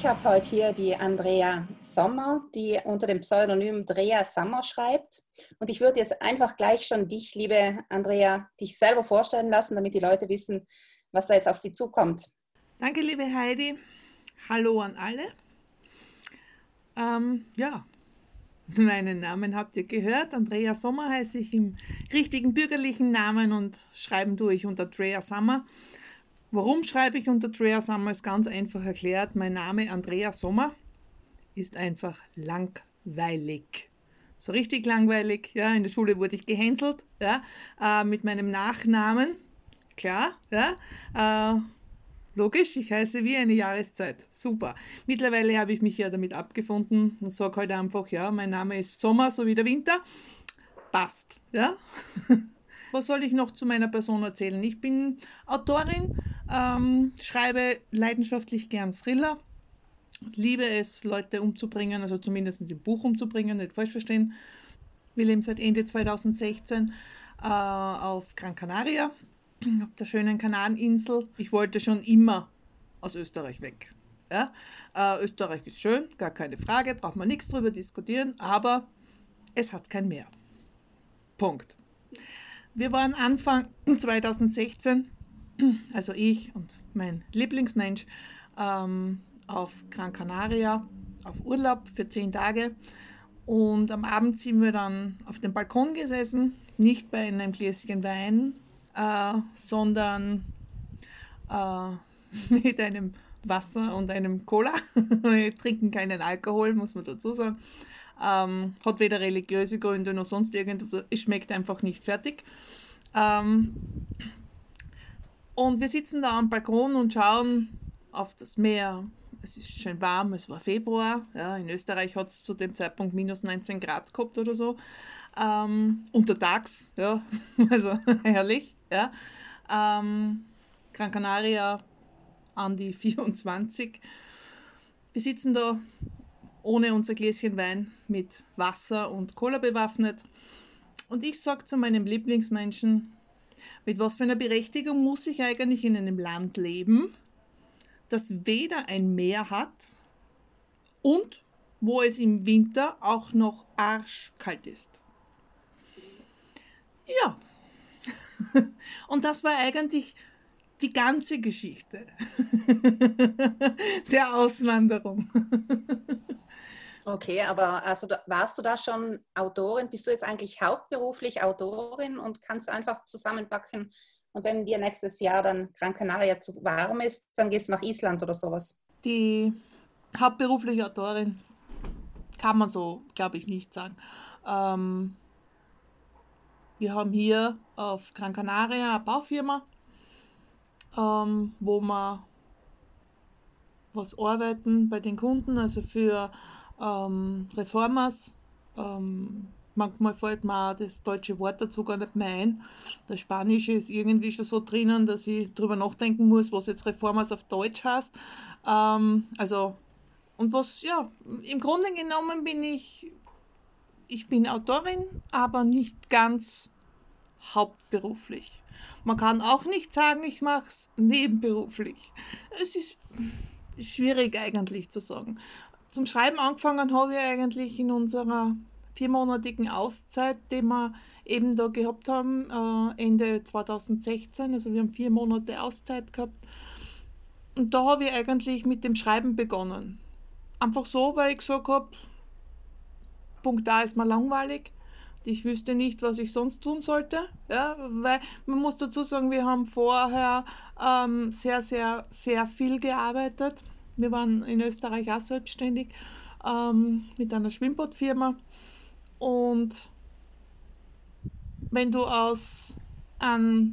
Ich habe heute hier die Andrea Sommer, die unter dem Pseudonym Drea Sommer schreibt. Und ich würde jetzt einfach gleich schon dich, liebe Andrea, dich selber vorstellen lassen, damit die Leute wissen, was da jetzt auf sie zukommt. Danke, liebe Heidi. Hallo an alle. Ähm, ja, meinen Namen habt ihr gehört. Andrea Sommer heiße ich im richtigen bürgerlichen Namen und schreiben tue ich unter Andrea Sommer. Warum schreibe ich unter Sommer? Ist ganz einfach erklärt. Mein Name Andrea Sommer ist einfach langweilig. So richtig langweilig. Ja, in der Schule wurde ich gehänselt ja, äh, mit meinem Nachnamen. Klar, ja. Äh, Logisch, ich heiße wie eine Jahreszeit. Super. Mittlerweile habe ich mich ja damit abgefunden und sage heute halt einfach, ja, mein Name ist Sommer, so wie der Winter. Passt, ja. Was soll ich noch zu meiner Person erzählen? Ich bin Autorin, ähm, schreibe leidenschaftlich gern Thriller, liebe es, Leute umzubringen, also zumindest im Buch umzubringen, nicht falsch verstehen. Wir leben seit Ende 2016 äh, auf Gran Canaria auf der schönen Kanareninsel. Ich wollte schon immer aus Österreich weg. Ja? Äh, Österreich ist schön, gar keine Frage, braucht man nichts drüber diskutieren, aber es hat kein Meer. Punkt. Wir waren Anfang 2016, also ich und mein Lieblingsmensch, ähm, auf Gran Canaria auf Urlaub für zehn Tage. Und am Abend sind wir dann auf dem Balkon gesessen, nicht bei einem Gläschen Wein, äh, sondern äh, mit einem Wasser und einem Cola. Wir trinken keinen Alkohol, muss man dazu sagen. Ähm, hat weder religiöse Gründe noch sonst irgendwas. Es schmeckt einfach nicht fertig. Ähm, und wir sitzen da am Balkon und schauen auf das Meer. Es ist schön warm, es war Februar. Ja, in Österreich hat es zu dem Zeitpunkt minus 19 Grad gehabt oder so. Ähm, untertags, ja, also herrlich. Ja. Ähm, Gran Canaria an die 24. Wir sitzen da ohne unser Gläschen Wein mit Wasser und Cola bewaffnet. Und ich sage zu meinem Lieblingsmenschen, mit was für einer Berechtigung muss ich eigentlich in einem Land leben, das weder ein Meer hat und wo es im Winter auch noch arschkalt ist. Ja, und das war eigentlich die ganze Geschichte der Auswanderung. Okay, aber also warst du da schon Autorin? Bist du jetzt eigentlich hauptberuflich Autorin und kannst einfach zusammenpacken? Und wenn dir nächstes Jahr dann Gran Canaria zu warm ist, dann gehst du nach Island oder sowas? Die hauptberufliche Autorin kann man so, glaube ich, nicht sagen. Ähm, wir haben hier auf Gran Canaria eine Baufirma, ähm, wo wir was arbeiten bei den Kunden, also für ähm, Reformers. Ähm, manchmal fällt mir auch das deutsche Wort dazu gar nicht mehr ein. Das Spanische ist irgendwie schon so drinnen, dass ich darüber nachdenken muss, was jetzt Reformers auf Deutsch heißt. Ähm, also, und was, ja, im Grunde genommen bin ich ich bin Autorin, aber nicht ganz hauptberuflich. Man kann auch nicht sagen, ich mache es nebenberuflich. Es ist schwierig eigentlich zu sagen. Zum Schreiben angefangen habe ich eigentlich in unserer viermonatigen Auszeit, die wir eben da gehabt haben, äh, Ende 2016. Also wir haben vier Monate Auszeit gehabt. Und da habe ich eigentlich mit dem Schreiben begonnen. Einfach so, weil ich gesagt habe, Punkt A ist mir langweilig. Ich wüsste nicht, was ich sonst tun sollte. Ja, weil man muss dazu sagen, wir haben vorher ähm, sehr, sehr, sehr viel gearbeitet. Wir waren in Österreich auch selbstständig ähm, mit einer Schwimmbadfirma. Und wenn du aus einer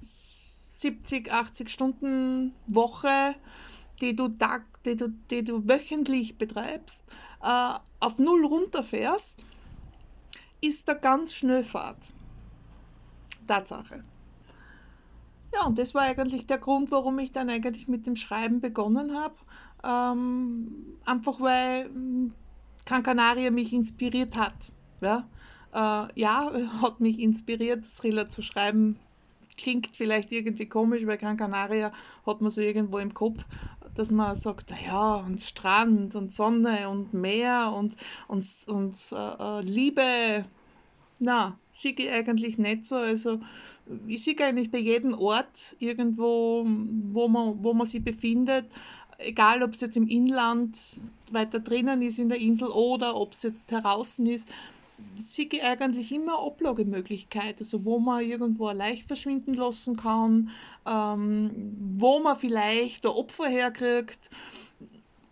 70, 80 Stunden Woche, die du, Tag, die du, die du wöchentlich betreibst, äh, auf null runterfährst, ist da ganz schnell Fahrt. Tatsache. Ja, und das war eigentlich der Grund, warum ich dann eigentlich mit dem Schreiben begonnen habe. Ähm, einfach weil hm, Gran Canaria mich inspiriert hat. Ja, äh, ja hat mich inspiriert, Thriller zu schreiben. Klingt vielleicht irgendwie komisch, weil Gran Canaria hat man so irgendwo im Kopf dass man sagt, naja, und Strand und Sonne und Meer und, und, und äh, äh Liebe, na, sehe ich eigentlich nicht so. Also ich sehe eigentlich bei jedem Ort irgendwo, wo man, wo man sich befindet, egal ob es jetzt im Inland weiter drinnen ist in der Insel oder ob es jetzt draußen ist, sehe ich eigentlich immer Ablagemöglichkeit, also wo man irgendwo leicht verschwinden lassen kann, ähm, wo man vielleicht ein Opfer herkriegt.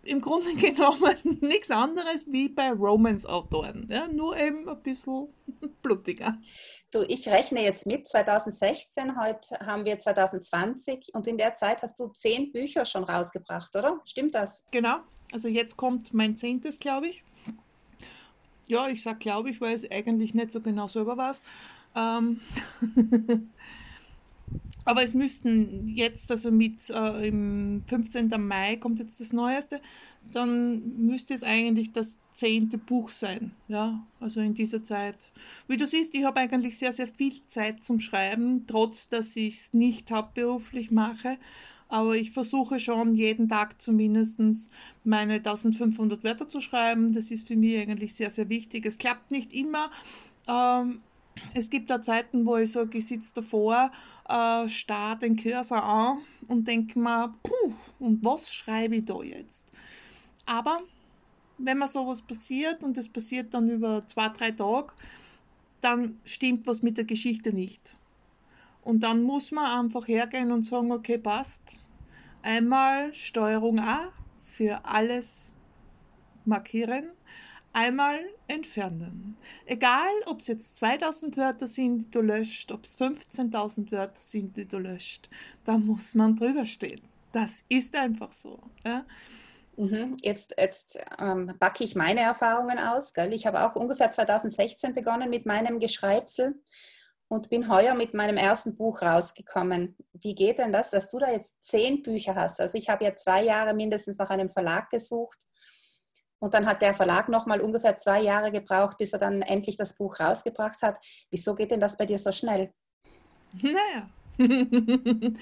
Im Grunde genommen nichts anderes wie bei Romance-Autoren, ja, nur eben ein bisschen blutiger. Du, ich rechne jetzt mit 2016, heute haben wir 2020 und in der Zeit hast du zehn Bücher schon rausgebracht, oder? Stimmt das? Genau, also jetzt kommt mein zehntes, glaube ich. Ja, ich sage glaube ich, weil es eigentlich nicht so genau selber war. Ähm Aber es müssten jetzt, also mit äh, im 15. Mai kommt jetzt das Neueste, dann müsste es eigentlich das zehnte Buch sein. Ja, also in dieser Zeit. Wie du siehst, ich habe eigentlich sehr, sehr viel Zeit zum Schreiben, trotz dass ich es nicht hauptberuflich mache. Aber ich versuche schon jeden Tag zumindest meine 1500 Wörter zu schreiben. Das ist für mich eigentlich sehr, sehr wichtig. Es klappt nicht immer. Ähm, es gibt da Zeiten, wo ich sage, ich sitze davor, äh, starr den Cursor an und denke mir, puh, und was schreibe ich da jetzt? Aber wenn mir sowas passiert und es passiert dann über zwei, drei Tage, dann stimmt was mit der Geschichte nicht. Und dann muss man einfach hergehen und sagen, okay, passt. Einmal Steuerung A für alles markieren einmal entfernen. Egal, ob es jetzt 2000 Wörter sind, die du löscht, ob es 15.000 Wörter sind, die du löscht, da muss man drüber stehen. Das ist einfach so. Ja? Mhm. Jetzt, jetzt ähm, backe ich meine Erfahrungen aus. Gell? Ich habe auch ungefähr 2016 begonnen mit meinem Geschreibsel und bin heuer mit meinem ersten Buch rausgekommen. Wie geht denn das, dass du da jetzt zehn Bücher hast? Also ich habe ja zwei Jahre mindestens nach einem Verlag gesucht und dann hat der Verlag nochmal ungefähr zwei Jahre gebraucht, bis er dann endlich das Buch rausgebracht hat. Wieso geht denn das bei dir so schnell? Naja.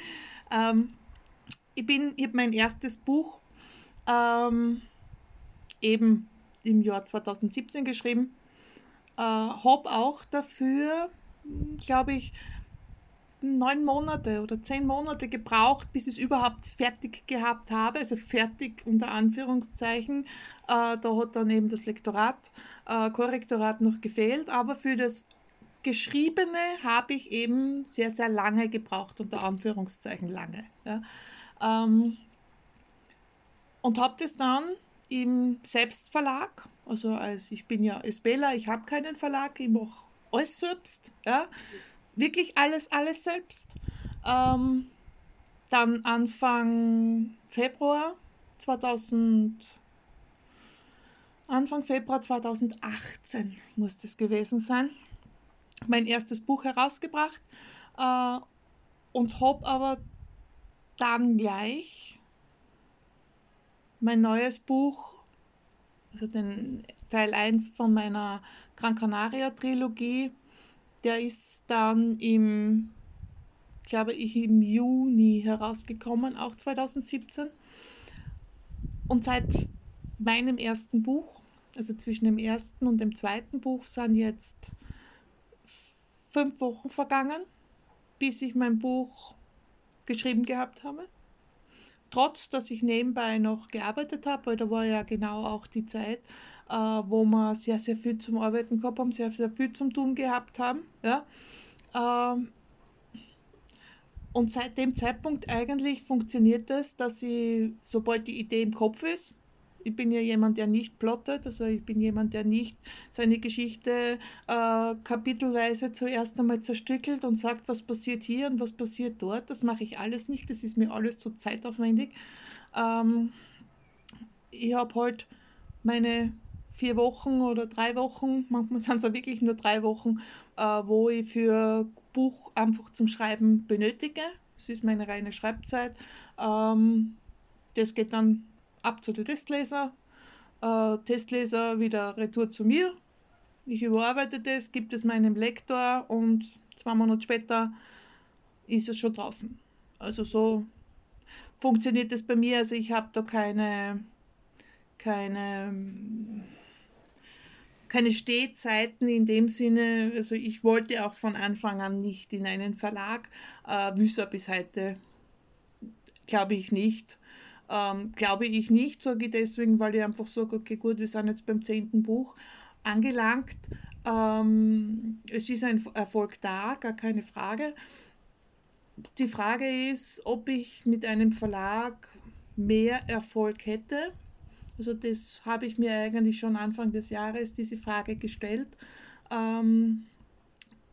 ähm, ich bin, ich habe mein erstes Buch ähm, eben im Jahr 2017 geschrieben. Äh, habe auch dafür, glaube ich, neun Monate oder zehn Monate gebraucht, bis ich es überhaupt fertig gehabt habe, also fertig unter Anführungszeichen. Äh, da hat dann eben das Lektorat, äh, Korrektorat noch gefehlt, aber für das Geschriebene habe ich eben sehr, sehr lange gebraucht, unter Anführungszeichen lange. Ja. Ähm, und habe das dann im Selbstverlag, also als ich bin ja Esbela, ich habe keinen Verlag, ich mache alles selbst, ja, wirklich alles, alles selbst. Ähm, dann Anfang Februar 2000, Anfang Februar 2018 muss das gewesen sein, mein erstes Buch herausgebracht äh, und habe aber dann gleich mein neues Buch, also den Teil 1 von meiner Gran Canaria Trilogie, der ist dann im, glaube ich, im Juni herausgekommen, auch 2017. Und seit meinem ersten Buch, also zwischen dem ersten und dem zweiten Buch, sind jetzt fünf Wochen vergangen, bis ich mein Buch geschrieben gehabt habe. Trotz, dass ich nebenbei noch gearbeitet habe, weil da war ja genau auch die Zeit, äh, wo wir sehr, sehr viel zum Arbeiten gehabt haben, sehr, sehr viel zum Tun gehabt haben. Ja? Ähm, und seit dem Zeitpunkt eigentlich funktioniert es, dass ich, sobald die Idee im Kopf ist, ich bin ja jemand, der nicht plottet, also ich bin jemand, der nicht seine Geschichte äh, kapitelweise zuerst einmal zerstückelt und sagt, was passiert hier und was passiert dort. Das mache ich alles nicht, das ist mir alles zu zeitaufwendig. Ähm, ich habe halt meine vier Wochen oder drei Wochen, manchmal sind es auch wirklich nur drei Wochen, äh, wo ich für Buch einfach zum Schreiben benötige. Das ist meine reine Schreibzeit. Ähm, das geht dann ab zu den Testleser. Äh, Testleser wieder retour zu mir. Ich überarbeite das, gebe es meinem Lektor und zwei Monate später ist es schon draußen. Also so funktioniert das bei mir. Also ich habe da keine, keine, keine Stehzeiten in dem Sinne. Also ich wollte auch von Anfang an nicht in einen Verlag. Äh, Wüsser bis heute glaube ich nicht. Ähm, glaube ich nicht, sage ich deswegen, weil ich einfach sage, okay, gut, wir sind jetzt beim zehnten Buch angelangt. Ähm, es ist ein Erfolg da, gar keine Frage. Die Frage ist, ob ich mit einem Verlag mehr Erfolg hätte. Also das habe ich mir eigentlich schon Anfang des Jahres diese Frage gestellt. Ähm,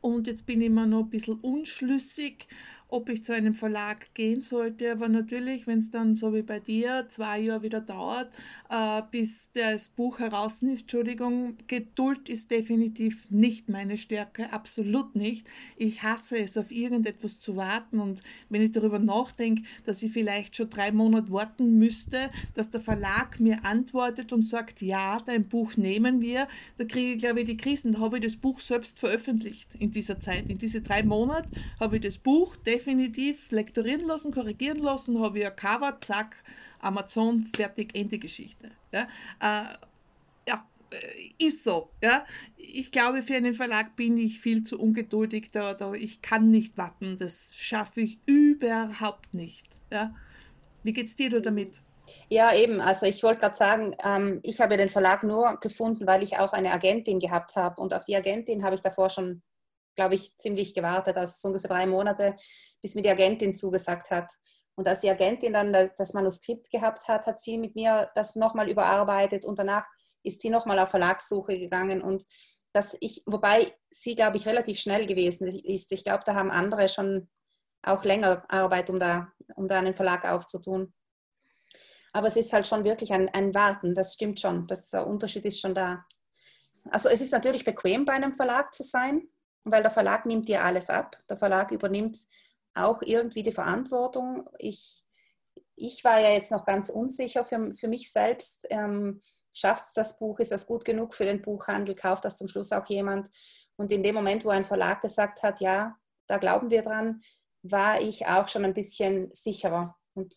und jetzt bin ich immer noch ein bisschen unschlüssig, ob ich zu einem Verlag gehen sollte. Aber natürlich, wenn es dann so wie bei dir zwei Jahre wieder dauert, äh, bis das Buch heraus ist, Entschuldigung, Geduld ist definitiv nicht meine Stärke, absolut nicht. Ich hasse es, auf irgendetwas zu warten. Und wenn ich darüber nachdenke, dass ich vielleicht schon drei Monate warten müsste, dass der Verlag mir antwortet und sagt, ja, dein Buch nehmen wir, da kriege ich, glaube ich, die Krisen. Da habe ich das Buch selbst veröffentlicht in dieser Zeit. In diese drei Monate habe ich das Buch definitiv definitiv lektorieren lassen, korrigieren lassen, habe ich ein Cover, zack, Amazon, fertig, Ende Geschichte. Ja, äh, ja äh, ist so. Ja. Ich glaube, für einen Verlag bin ich viel zu ungeduldig. Da, da, ich kann nicht warten. Das schaffe ich überhaupt nicht. Ja. Wie es dir damit? Ja, eben. Also ich wollte gerade sagen, ähm, ich habe den Verlag nur gefunden, weil ich auch eine Agentin gehabt habe. Und auf die Agentin habe ich davor schon glaube ich, ziemlich gewartet, also so ungefähr drei Monate, bis mir die Agentin zugesagt hat. Und als die Agentin dann das Manuskript gehabt hat, hat sie mit mir das nochmal überarbeitet und danach ist sie nochmal auf Verlagssuche gegangen und dass ich, wobei sie, glaube ich, relativ schnell gewesen ist. Ich glaube, da haben andere schon auch länger Arbeit, um da, um da einen Verlag aufzutun. Aber es ist halt schon wirklich ein, ein Warten, das stimmt schon. Das, der Unterschied ist schon da. Also es ist natürlich bequem, bei einem Verlag zu sein, weil der Verlag nimmt dir alles ab. Der Verlag übernimmt auch irgendwie die Verantwortung. Ich, ich war ja jetzt noch ganz unsicher für, für mich selbst. Ähm, Schafft es das Buch? Ist das gut genug für den Buchhandel? Kauft das zum Schluss auch jemand? Und in dem Moment, wo ein Verlag gesagt hat, ja, da glauben wir dran, war ich auch schon ein bisschen sicherer. Und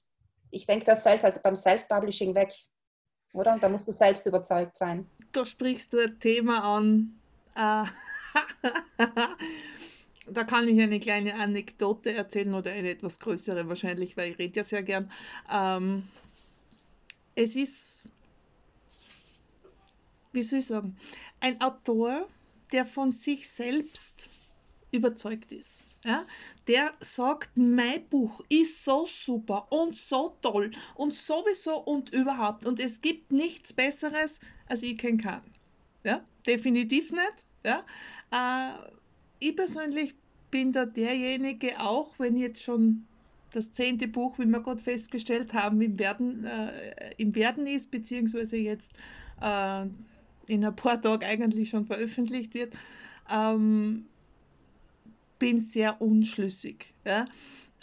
ich denke, das fällt halt beim Self-Publishing weg, oder? Und da musst du selbst überzeugt sein. Da sprichst du ein Thema an. Äh da kann ich eine kleine Anekdote erzählen oder eine etwas größere wahrscheinlich, weil ich rede ja sehr gern. Ähm, es ist, wie soll ich sagen, ein Autor, der von sich selbst überzeugt ist. Ja, der sagt, mein Buch ist so super und so toll und sowieso und überhaupt und es gibt nichts Besseres, als ich kennen kann. Ja, definitiv nicht. Ja? Äh, ich persönlich bin da derjenige, auch wenn jetzt schon das zehnte Buch, wie wir gerade festgestellt haben, im Werden, äh, im Werden ist, beziehungsweise jetzt äh, in ein paar Tagen eigentlich schon veröffentlicht wird, ähm, bin sehr unschlüssig. Ja?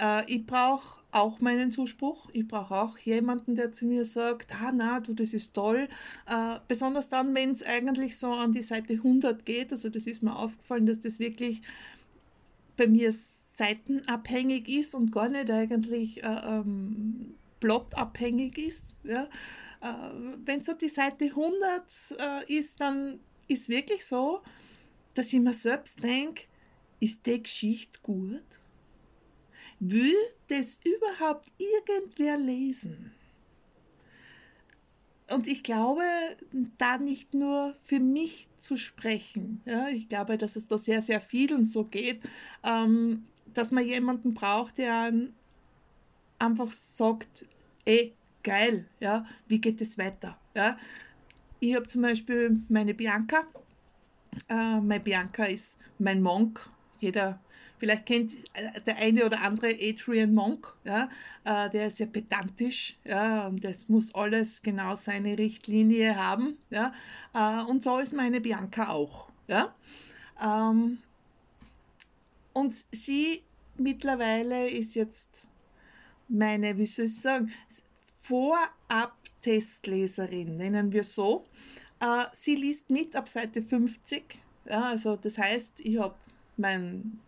Äh, ich brauche auch meinen Zuspruch. Ich brauche auch jemanden, der zu mir sagt, ah na, du, das ist toll. Äh, besonders dann, wenn es eigentlich so an die Seite 100 geht. Also das ist mir aufgefallen, dass das wirklich bei mir seitenabhängig ist und gar nicht eigentlich äh, ähm, plotabhängig ist. Ja? Äh, wenn so die Seite 100 äh, ist, dann ist wirklich so, dass ich mir selbst denke, ist die Geschichte gut? Will das überhaupt irgendwer lesen? Und ich glaube, da nicht nur für mich zu sprechen, ja, ich glaube, dass es da sehr, sehr vielen so geht, ähm, dass man jemanden braucht, der einfach sagt, ey, geil, ja, wie geht es weiter? Ja? Ich habe zum Beispiel meine Bianca, äh, meine Bianca ist mein Monk, jeder Vielleicht kennt äh, der eine oder andere Adrian Monk, ja, äh, der ist ja pedantisch, ja, und das muss alles genau seine Richtlinie haben, ja, äh, und so ist meine Bianca auch, ja. Ähm, und sie mittlerweile ist jetzt meine, wie soll ich sagen, Vorab-Testleserin, nennen wir so. sie liest mit ab Seite 50. Ja, also das heißt, ich habe mein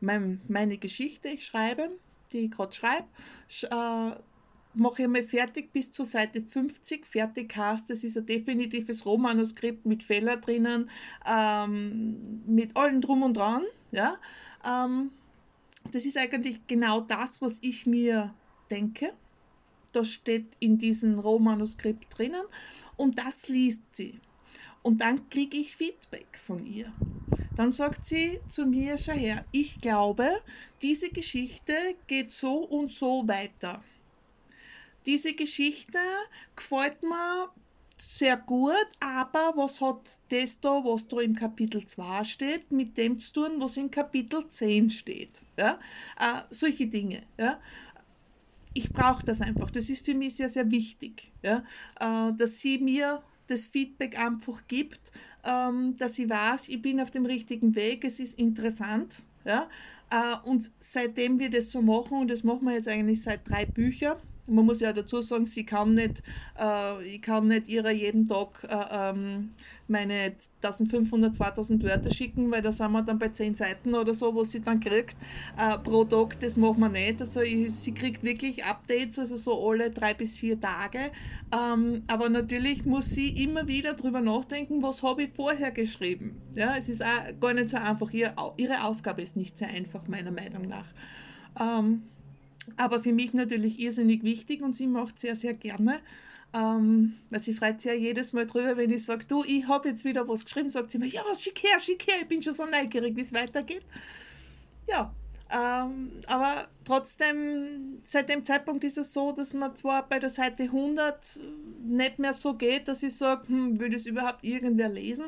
mein, meine Geschichte ich schreibe, die ich gerade schreibe, sch, äh, mache ich mal fertig bis zur Seite 50. Fertig heißt, es ist ein definitives Rohmanuskript mit Fehler drinnen, ähm, mit allem drum und dran. Ja? Ähm, das ist eigentlich genau das, was ich mir denke. Das steht in diesem Rohmanuskript drinnen und das liest sie. Und dann kriege ich Feedback von ihr. Dann sagt sie zu mir, schau her, ich glaube, diese Geschichte geht so und so weiter. Diese Geschichte gefällt mir sehr gut, aber was hat das da, was da im Kapitel 2 steht, mit dem zu tun, was in Kapitel 10 steht? Ja? Äh, solche Dinge. Ja? Ich brauche das einfach. Das ist für mich sehr, sehr wichtig, ja? Äh, dass sie mir das Feedback einfach gibt, ähm, dass ich weiß, ich bin auf dem richtigen Weg, es ist interessant. Ja? Äh, und seitdem wir das so machen, und das machen wir jetzt eigentlich seit drei Büchern, man muss ja dazu sagen, sie kann nicht, äh, ich kann nicht ihrer jeden Tag äh, ähm, meine 1500, 2000 Wörter schicken, weil da sind wir dann bei 10 Seiten oder so, was sie dann kriegt äh, pro Tag. Das machen wir nicht. Also ich, sie kriegt wirklich Updates, also so alle drei bis vier Tage. Ähm, aber natürlich muss sie immer wieder darüber nachdenken, was habe ich vorher geschrieben. Ja, es ist auch gar nicht so einfach. Ihr, ihre Aufgabe ist nicht sehr einfach, meiner Meinung nach. Ähm, aber für mich natürlich irrsinnig wichtig und sie macht sehr, sehr gerne. Ähm, weil sie freut sich ja jedes Mal drüber, wenn ich sage, du, ich habe jetzt wieder was geschrieben, sagt sie mir, ja, schick her, schick her, ich bin schon so neugierig, wie es weitergeht. Ja, ähm, aber trotzdem, seit dem Zeitpunkt ist es so, dass man zwar bei der Seite 100 nicht mehr so geht, dass ich sage, hm, würde es überhaupt irgendwer lesen,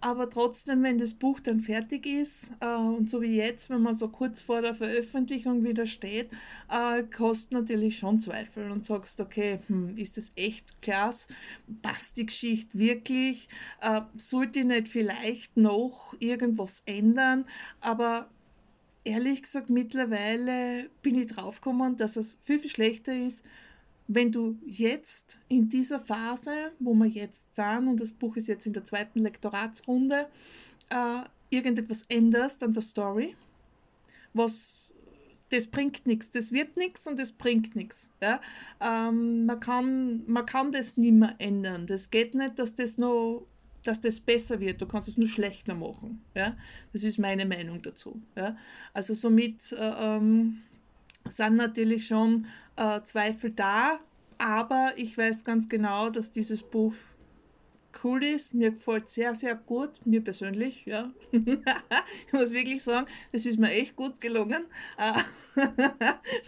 aber trotzdem, wenn das Buch dann fertig ist, äh, und so wie jetzt, wenn man so kurz vor der Veröffentlichung wieder steht, äh, kostet natürlich schon Zweifel und sagst, okay, hm, ist das echt klasse? Passt die Geschichte wirklich? Äh, sollte ich nicht vielleicht noch irgendwas ändern? Aber ehrlich gesagt, mittlerweile bin ich draufgekommen, dass es viel, viel schlechter ist, wenn du jetzt in dieser Phase, wo wir jetzt sind, und das Buch ist jetzt in der zweiten Lektoratsrunde, äh, irgendetwas änderst an der Story, was das bringt nichts, das wird nichts und das bringt nichts. Ja? Ähm, man, kann, man kann das nicht mehr ändern. Das geht nicht, dass das noch dass das besser wird, du kannst es nur schlechter machen. Ja? Das ist meine Meinung dazu. Ja? Also somit äh, ähm, sind natürlich schon äh, Zweifel da, aber ich weiß ganz genau, dass dieses Buch cool ist. Mir gefällt sehr, sehr gut, mir persönlich, ja. ich muss wirklich sagen, das ist mir echt gut gelungen. Ein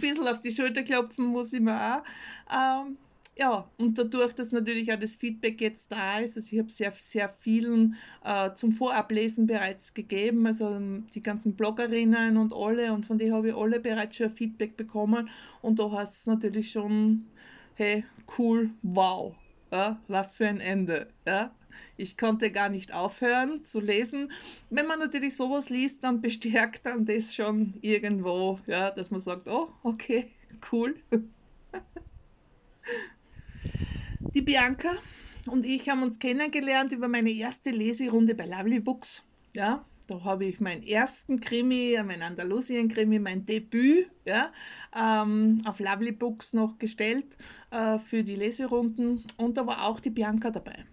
bisschen auf die Schulter klopfen muss ich mir auch. Ähm, ja, und dadurch, dass natürlich auch das Feedback jetzt da ist, also ich habe sehr, sehr vielen äh, zum Vorablesen bereits gegeben, also ähm, die ganzen Bloggerinnen und alle, und von denen habe ich alle bereits schon Feedback bekommen und da heißt es natürlich schon, hey, cool, wow, ja, was für ein Ende, ja. Ich konnte gar nicht aufhören zu lesen. Wenn man natürlich sowas liest, dann bestärkt dann das schon irgendwo, ja, dass man sagt, oh, okay, cool. Die Bianca und ich haben uns kennengelernt über meine erste Leserunde bei Lovely Books. Ja, da habe ich meinen ersten Krimi, meinen Andalusien-Krimi, mein Debüt ja, ähm, auf Lovely Books noch gestellt äh, für die Leserunden und da war auch die Bianca dabei.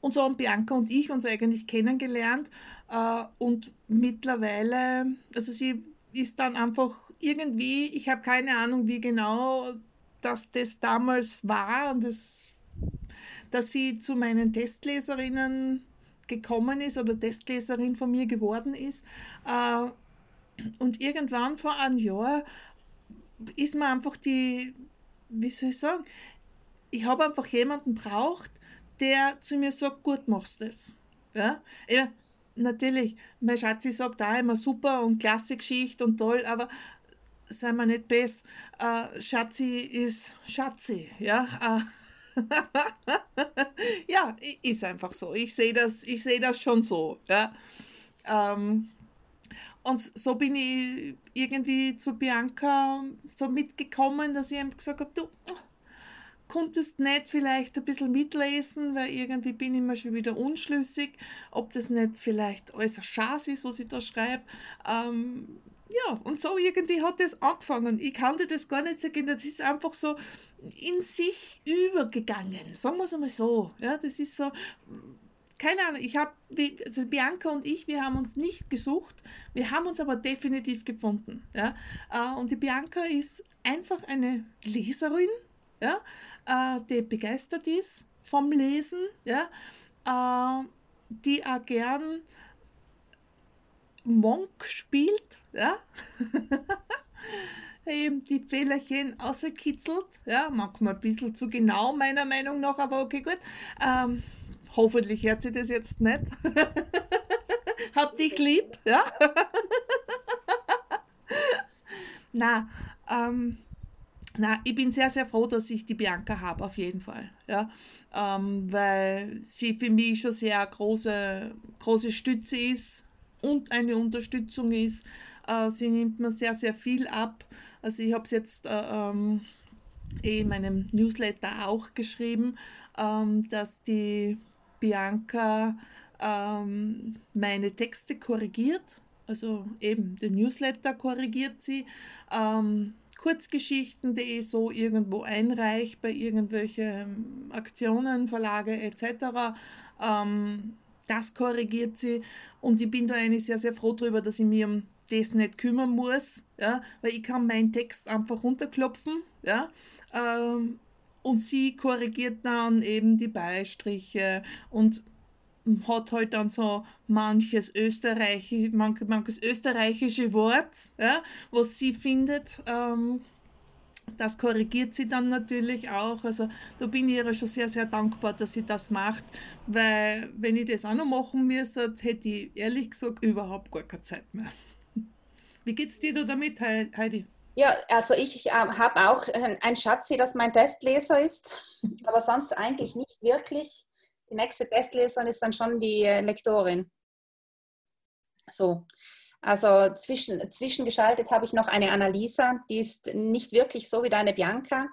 Und so haben Bianca und ich uns eigentlich kennengelernt äh, und mittlerweile, also sie ist dann einfach irgendwie, ich habe keine Ahnung, wie genau dass das damals war und das, dass sie zu meinen Testleserinnen gekommen ist oder Testleserin von mir geworden ist. Äh, und irgendwann vor einem Jahr ist mir einfach die, wie soll ich sagen, ich habe einfach jemanden braucht, der zu mir sagt, gut machst du das. Ja? ja, natürlich, mein Schatzi sagt auch immer super und klasse Geschichte und toll, aber sei mal nicht besser, äh, Schatzi ist Schatzi, ja. Äh, ja, ist einfach so. Ich sehe das, ich sehe das schon so, ja. Ähm, und so bin ich irgendwie zu Bianca so mitgekommen, dass ich ihm gesagt habe, du konntest nicht vielleicht ein bisschen mitlesen, weil irgendwie bin ich mir schon wieder unschlüssig, ob das nicht vielleicht alles ein Schatz ist, was ich da schreibe. Ähm, ja, und so irgendwie hat das angefangen. Ich kann dir das gar nicht sagen, das ist einfach so in sich übergegangen, sagen wir es einmal so. Ja, das ist so, keine Ahnung, ich habe, also Bianca und ich, wir haben uns nicht gesucht, wir haben uns aber definitiv gefunden. Ja? Äh, und die Bianca ist einfach eine Leserin, ja? Äh, die begeistert ist vom Lesen, ja? Äh, die auch gern Monk spielt, ja? eben die Fehlerchen außerkitzelt, ja, manchmal ein bisschen zu genau meiner Meinung nach, aber okay, gut. Ähm, Hoffentlich hört sie das jetzt nicht. Hab dich lieb, ja? na, ähm, na, ich bin sehr, sehr froh, dass ich die Bianca habe, auf jeden Fall. Ja? Ähm, weil sie für mich schon sehr große, große Stütze ist und eine Unterstützung ist. Äh, sie nimmt mir sehr, sehr viel ab. Also ich habe es jetzt äh, ähm, in meinem Newsletter auch geschrieben, ähm, dass die Bianca ähm, meine Texte korrigiert, also eben den Newsletter korrigiert sie, ähm, Kurzgeschichten, die so irgendwo einreiche bei irgendwelchen Aktionen, Verlage etc. Ähm, das korrigiert sie. Und ich bin da eigentlich sehr, sehr froh darüber, dass ich mich um das nicht kümmern muss, ja, weil ich kann meinen Text einfach runterklopfen, ja, ähm, und sie korrigiert dann eben die Beistriche und hat halt dann so manches, Österreichisch, manches österreichische Wort, ja, was sie findet. Ähm, das korrigiert sie dann natürlich auch. Also da bin ich ihr schon sehr, sehr dankbar, dass sie das macht, weil wenn ich das auch noch machen müsste, hätte ich ehrlich gesagt überhaupt gar keine Zeit mehr. Wie geht's dir da damit, Heidi? Ja, also ich, ich äh, habe auch ein Schatzi, das mein Testleser ist, aber sonst eigentlich nicht wirklich. Die nächste Testleserin ist dann schon die äh, Lektorin. So, also zwischen, zwischengeschaltet habe ich noch eine Annalisa, die ist nicht wirklich so wie deine Bianca.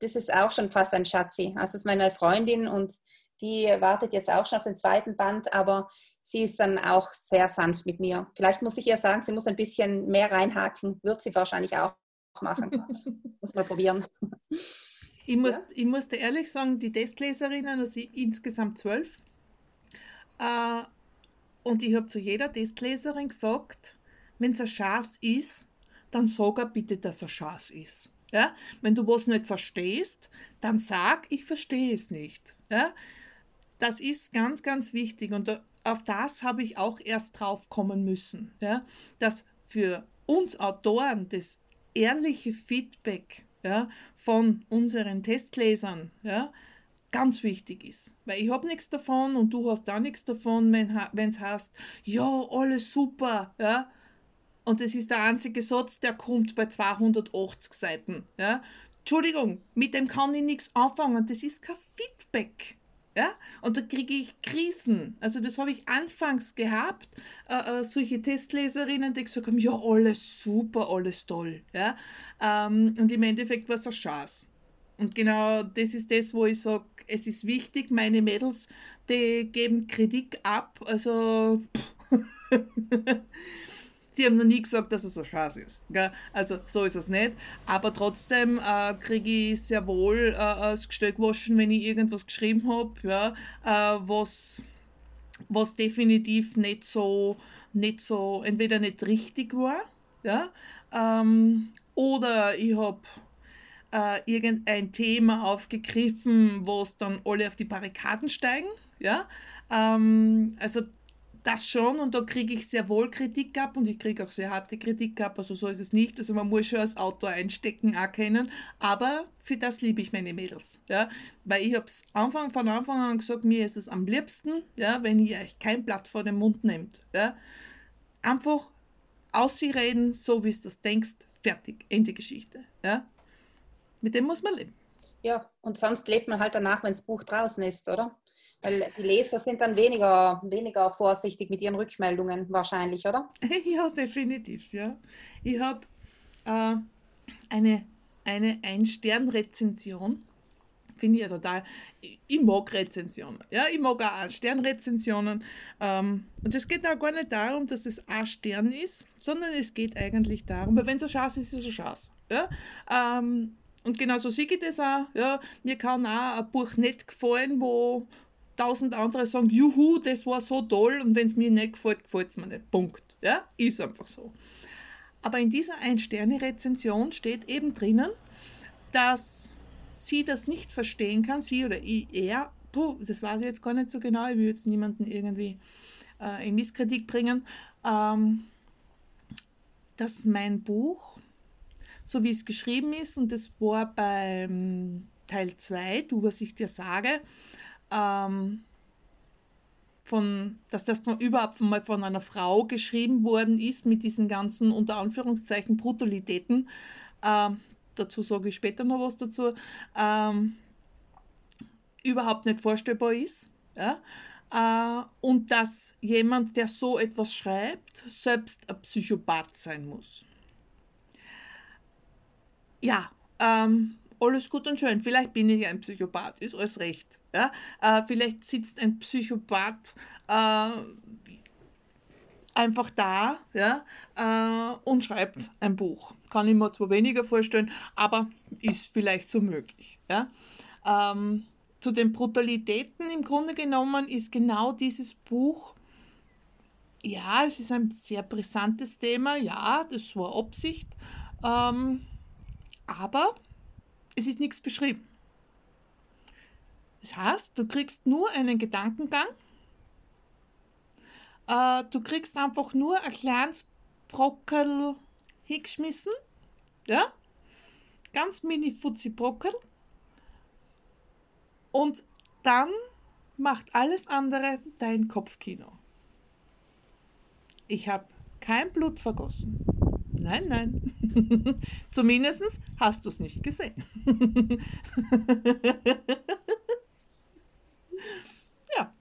Das ist auch schon fast ein Schatzi. Also ist meine Freundin und die wartet jetzt auch schon auf den zweiten Band, aber sie ist dann auch sehr sanft mit mir. Vielleicht muss ich ihr sagen, sie muss ein bisschen mehr reinhaken, wird sie wahrscheinlich auch machen. muss mal probieren. Ich, muss, ja? ich musste ehrlich sagen, die Testleserinnen, also insgesamt zwölf, äh, und ich habe zu jeder Testleserin gesagt, wenn es ein Schatz ist, dann sag er bitte, dass er Schatz ist. Ja? Wenn du was nicht verstehst, dann sag, ich verstehe es nicht. Ja? Das ist ganz, ganz wichtig und auf das habe ich auch erst drauf kommen müssen, ja? dass für uns Autoren das ehrliche Feedback ja, von unseren Testlesern ja, ganz wichtig ist. Weil ich habe nichts davon und du hast auch nichts davon, wenn es heißt, ja, alles super, ja. Und das ist der einzige Satz, der kommt bei 280 Seiten. Ja. Entschuldigung, mit dem kann ich nichts anfangen. Das ist kein Feedback. Ja? Und da kriege ich Krisen. Also das habe ich anfangs gehabt, äh, äh, solche Testleserinnen, die gesagt haben, ja, alles super, alles toll. Ja? Ähm, und im Endeffekt war es ein Schatz. Und genau das ist das, wo ich sage, es ist wichtig, meine Mädels, die geben Kritik ab. Also Sie haben noch nie gesagt, dass es ein Schatz ist. Also so ist es nicht. Aber trotzdem äh, kriege ich sehr wohl äh, das Gestell gewaschen, wenn ich irgendwas geschrieben habe, ja, äh, was, was definitiv nicht so, nicht so, entweder nicht richtig war, ja, ähm, oder ich habe äh, irgendein Thema aufgegriffen, wo es dann alle auf die Barrikaden steigen. Ja? Ähm, also das schon und da kriege ich sehr wohl Kritik ab und ich kriege auch sehr harte Kritik ab, also so ist es nicht. Also man muss schon als Autor einstecken erkennen, aber für das liebe ich meine Mädels, ja, weil ich habe es Anfang, von Anfang an gesagt, mir ist es am liebsten, ja, wenn ihr euch kein Blatt vor den Mund nehmt, ja, einfach aus sie reden, so wie es das denkst, fertig, Ende Geschichte, ja, mit dem muss man leben. Ja, und sonst lebt man halt danach, wenn das Buch draußen ist, oder? Weil die Leser sind dann weniger, weniger vorsichtig mit ihren Rückmeldungen wahrscheinlich, oder? ja, definitiv, ja. Ich habe äh, eine, eine Ein-Stern-Rezension finde ich ja total, ich, ich, mag Rezensionen, ja, ich mag auch Sternrezensionen ähm, und es geht auch gar nicht darum, dass es ein Stern ist, sondern es geht eigentlich darum, weil wenn es ein Schatz ist, ist es ein Schatz, ja, ähm, und genauso sehe ich das auch, ja, mir kann auch ein Buch nicht gefallen, wo tausend andere sagen, juhu, das war so toll. Und wenn es mir nicht gefällt, gefällt es mir nicht, Punkt, ja, ist einfach so. Aber in dieser Ein-Sterne-Rezension steht eben drinnen, dass sie das nicht verstehen kann, sie oder er, puh, das weiß ich jetzt gar nicht so genau, ich will jetzt niemanden irgendwie äh, in Misskritik bringen, ähm, dass mein Buch, so wie es geschrieben ist, und das war beim Teil 2, du, was ich dir sage, ähm, von, dass das von, überhaupt mal von einer Frau geschrieben worden ist mit diesen ganzen unter Anführungszeichen Brutalitäten. Ähm, dazu sage ich später noch was dazu. Ähm, überhaupt nicht vorstellbar ist. Ja? Äh, und dass jemand, der so etwas schreibt, selbst ein Psychopath sein muss. Ja, ähm, alles gut und schön. Vielleicht bin ich ein Psychopath, ist alles recht. Ja? Äh, vielleicht sitzt ein Psychopath äh, einfach da ja, äh, und schreibt ein Buch. Kann ich mir zwar weniger vorstellen, aber ist vielleicht so möglich. Ja? Ähm, zu den Brutalitäten im Grunde genommen ist genau dieses Buch, ja, es ist ein sehr brisantes Thema, ja, das war Absicht, ähm, aber es ist nichts beschrieben. Das heißt, du kriegst nur einen Gedankengang, äh, du kriegst einfach nur ein kleines Brockel hingeschmissen, ja, ganz mini futzi Brockel und dann macht alles andere dein Kopfkino. Ich habe kein Blut vergossen. Nein, nein. Zumindest hast du es nicht gesehen. ja.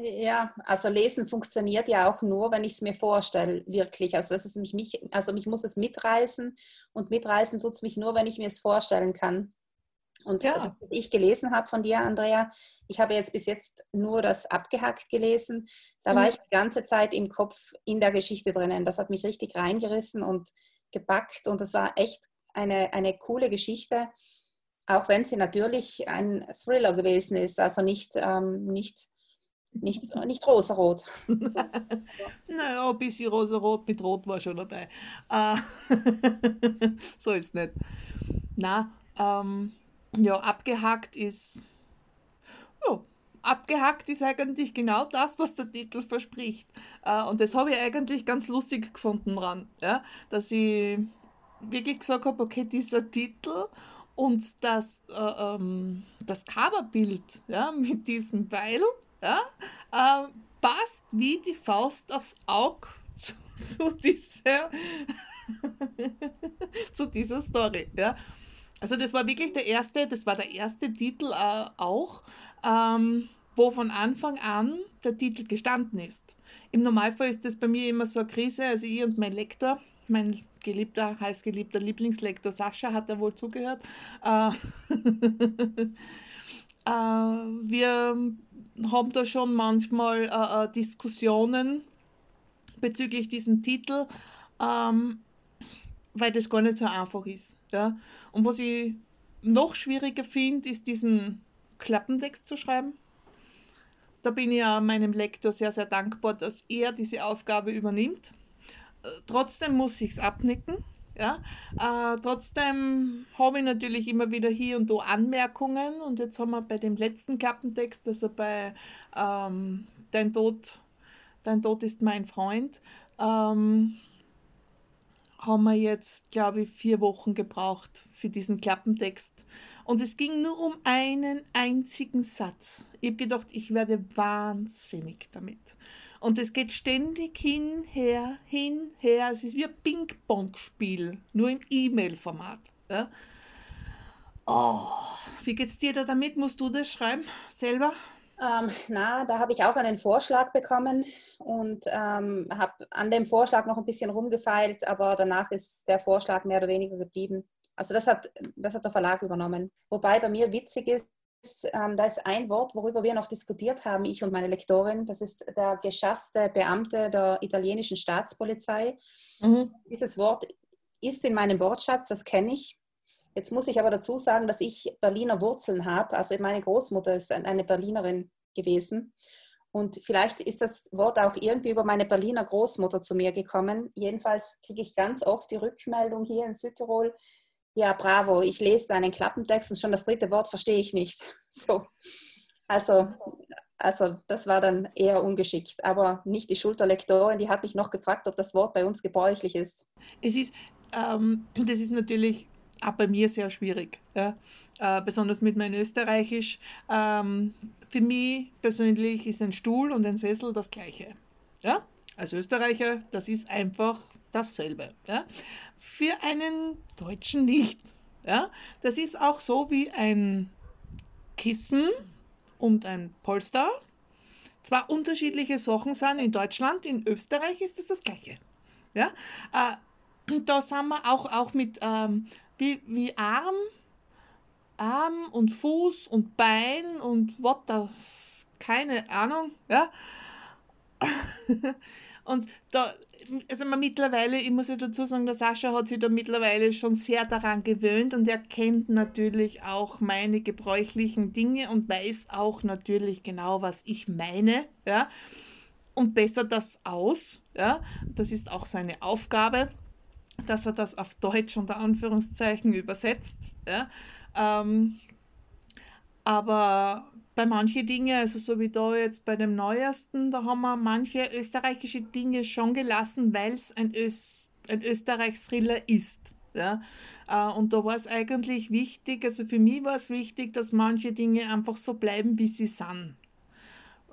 Ja, also Lesen funktioniert ja auch nur, wenn ich es mir vorstelle, wirklich. Also, das ist mich, also mich muss es mitreißen und mitreißen tut es mich nur, wenn ich mir es vorstellen kann. Und ja. das, was ich gelesen habe von dir, Andrea, ich habe jetzt bis jetzt nur das abgehackt gelesen. Da mhm. war ich die ganze Zeit im Kopf in der Geschichte drinnen. Das hat mich richtig reingerissen und gepackt. Und das war echt eine, eine coole Geschichte, auch wenn sie natürlich ein Thriller gewesen ist. Also nicht, ähm, nicht, nicht, nicht rosarot. naja, ein bisschen rosarot mit Rot war schon dabei. Äh, so ist es nicht. Na, ähm, ja, abgehackt ist. Ja, abgehackt ist eigentlich genau das, was der Titel verspricht. Äh, und das habe ich eigentlich ganz lustig gefunden dran, ja? dass ich wirklich gesagt habe, okay, dieser Titel und das, äh, ähm, das Coverbild ja, mit diesem Beil ja, äh, passt wie die Faust aufs Auge zu, zu dieser, zu dieser Story. Ja. Also das war wirklich der erste, das war der erste Titel äh, auch, ähm, wo von Anfang an der Titel gestanden ist. Im Normalfall ist das bei mir immer so eine Krise, also ich und mein Lektor, mein geliebter, heißgeliebter Lieblingslektor Sascha hat da wohl zugehört. Äh, äh, wir haben da schon manchmal äh, äh Diskussionen bezüglich diesem Titel. Ähm, weil das gar nicht so einfach ist. Ja? Und was ich noch schwieriger finde, ist diesen Klappentext zu schreiben. Da bin ich ja meinem Lektor sehr, sehr dankbar, dass er diese Aufgabe übernimmt. Äh, trotzdem muss ich es abnicken. Ja? Äh, trotzdem habe ich natürlich immer wieder hier und da Anmerkungen. Und jetzt haben wir bei dem letzten Klappentext, also bei ähm, Dein Tod, Dein Tod ist mein Freund, ähm, haben wir jetzt, glaube ich, vier Wochen gebraucht für diesen Klappentext. Und es ging nur um einen einzigen Satz. Ich habe gedacht, ich werde wahnsinnig damit. Und es geht ständig hin, her, hin, her. Es ist wie ein Ping-Pong-Spiel, nur im E-Mail-Format. Ja? Oh, wie geht's dir da damit? Musst du das schreiben selber? Ähm, na, da habe ich auch einen Vorschlag bekommen und ähm, habe an dem Vorschlag noch ein bisschen rumgefeilt, aber danach ist der Vorschlag mehr oder weniger geblieben. Also das hat, das hat der Verlag übernommen. Wobei bei mir witzig ist, ähm, da ist ein Wort, worüber wir noch diskutiert haben, ich und meine Lektorin. Das ist der geschasste Beamte der italienischen Staatspolizei. Mhm. Dieses Wort ist in meinem Wortschatz, das kenne ich. Jetzt muss ich aber dazu sagen, dass ich Berliner Wurzeln habe. Also meine Großmutter ist eine Berlinerin gewesen. Und vielleicht ist das Wort auch irgendwie über meine Berliner Großmutter zu mir gekommen. Jedenfalls kriege ich ganz oft die Rückmeldung hier in Südtirol, ja, bravo, ich lese deinen Klappentext und schon das dritte Wort verstehe ich nicht. So. Also, also das war dann eher ungeschickt. Aber nicht die Schulterlektorin, die hat mich noch gefragt, ob das Wort bei uns gebräuchlich ist. Es ist, ähm, das ist natürlich auch bei mir sehr schwierig. Ja? Äh, besonders mit meinem Österreichisch. Ähm, für mich persönlich ist ein Stuhl und ein Sessel das gleiche. Ja? Als Österreicher, das ist einfach dasselbe. Ja? Für einen Deutschen nicht. Ja? Das ist auch so wie ein Kissen und ein Polster. Zwar unterschiedliche Sachen sind in Deutschland, in Österreich ist es das gleiche. Ja? Äh, da sind wir auch, auch mit ähm, wie, wie Arm, Arm und Fuß und Bein und what the, keine Ahnung. Ja? Und da, also man mittlerweile, ich muss ja dazu sagen, der Sascha hat sich da mittlerweile schon sehr daran gewöhnt und er kennt natürlich auch meine gebräuchlichen Dinge und weiß auch natürlich genau, was ich meine, ja, und bessert das aus, ja, das ist auch seine Aufgabe, dass er das auf Deutsch unter Anführungszeichen übersetzt, ja, ähm, aber bei manchen Dingen, also so wie da jetzt bei dem neuesten, da haben wir manche österreichische Dinge schon gelassen, weil es ein, Ös ein Österreich-Thriller ist. Ja? Äh, und da war es eigentlich wichtig, also für mich war es wichtig, dass manche Dinge einfach so bleiben, wie sie sind.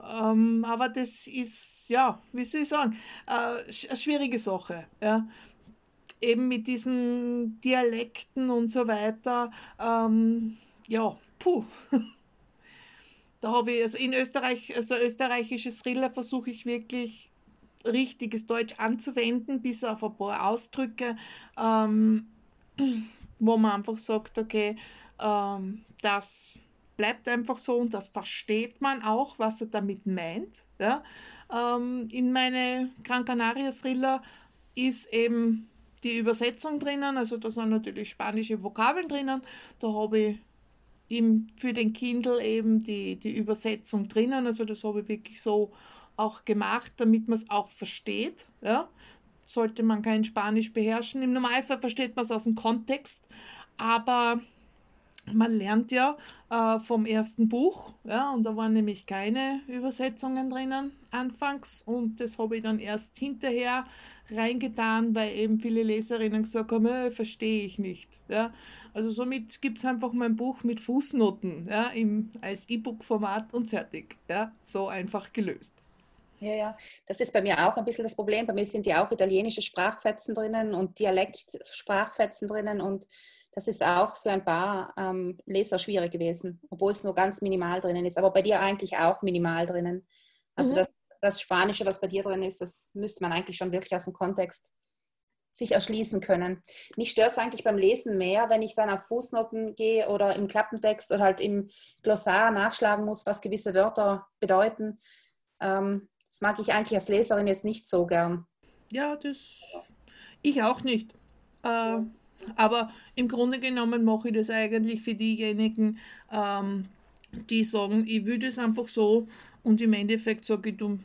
Ähm, aber das ist, ja, wie soll ich sagen, äh, eine schwierige Sache. Ja? Eben mit diesen Dialekten und so weiter. Ähm, ja, puh. Da habe ich, also in Österreich, also österreichisches Thriller versuche ich wirklich richtiges Deutsch anzuwenden, bis auf ein paar Ausdrücke, ähm, wo man einfach sagt, okay, ähm, das bleibt einfach so und das versteht man auch, was er damit meint. Ja? Ähm, in meine Gran Canaria Thriller ist eben die Übersetzung drinnen, also da sind natürlich spanische Vokabeln drinnen. Da habe ich im, für den Kindle eben die, die Übersetzung drinnen. Also das habe ich wirklich so auch gemacht, damit man es auch versteht. Ja? Sollte man kein Spanisch beherrschen. Im Normalfall versteht man es aus dem Kontext, aber man lernt ja äh, vom ersten Buch, ja, und da waren nämlich keine Übersetzungen drinnen anfangs und das habe ich dann erst hinterher reingetan, weil eben viele Leserinnen gesagt haben, äh, verstehe ich nicht. Ja. Also somit gibt es einfach mein Buch mit Fußnoten ja, im, als E-Book-Format und fertig. Ja. So einfach gelöst. Ja, ja, das ist bei mir auch ein bisschen das Problem. Bei mir sind ja auch italienische Sprachfetzen drinnen und Dialektsprachfetzen drinnen und das ist auch für ein paar ähm, Leser schwierig gewesen, obwohl es nur ganz minimal drinnen ist. Aber bei dir eigentlich auch minimal drinnen. Also mhm. das, das Spanische, was bei dir drin ist, das müsste man eigentlich schon wirklich aus dem Kontext sich erschließen können. Mich stört es eigentlich beim Lesen mehr, wenn ich dann auf Fußnoten gehe oder im Klappentext oder halt im Glossar nachschlagen muss, was gewisse Wörter bedeuten. Ähm, das mag ich eigentlich als Leserin jetzt nicht so gern. Ja, das ich auch nicht. Äh, aber im Grunde genommen mache ich das eigentlich für diejenigen, ähm, die sagen, ich will das einfach so und im Endeffekt sage ich, du,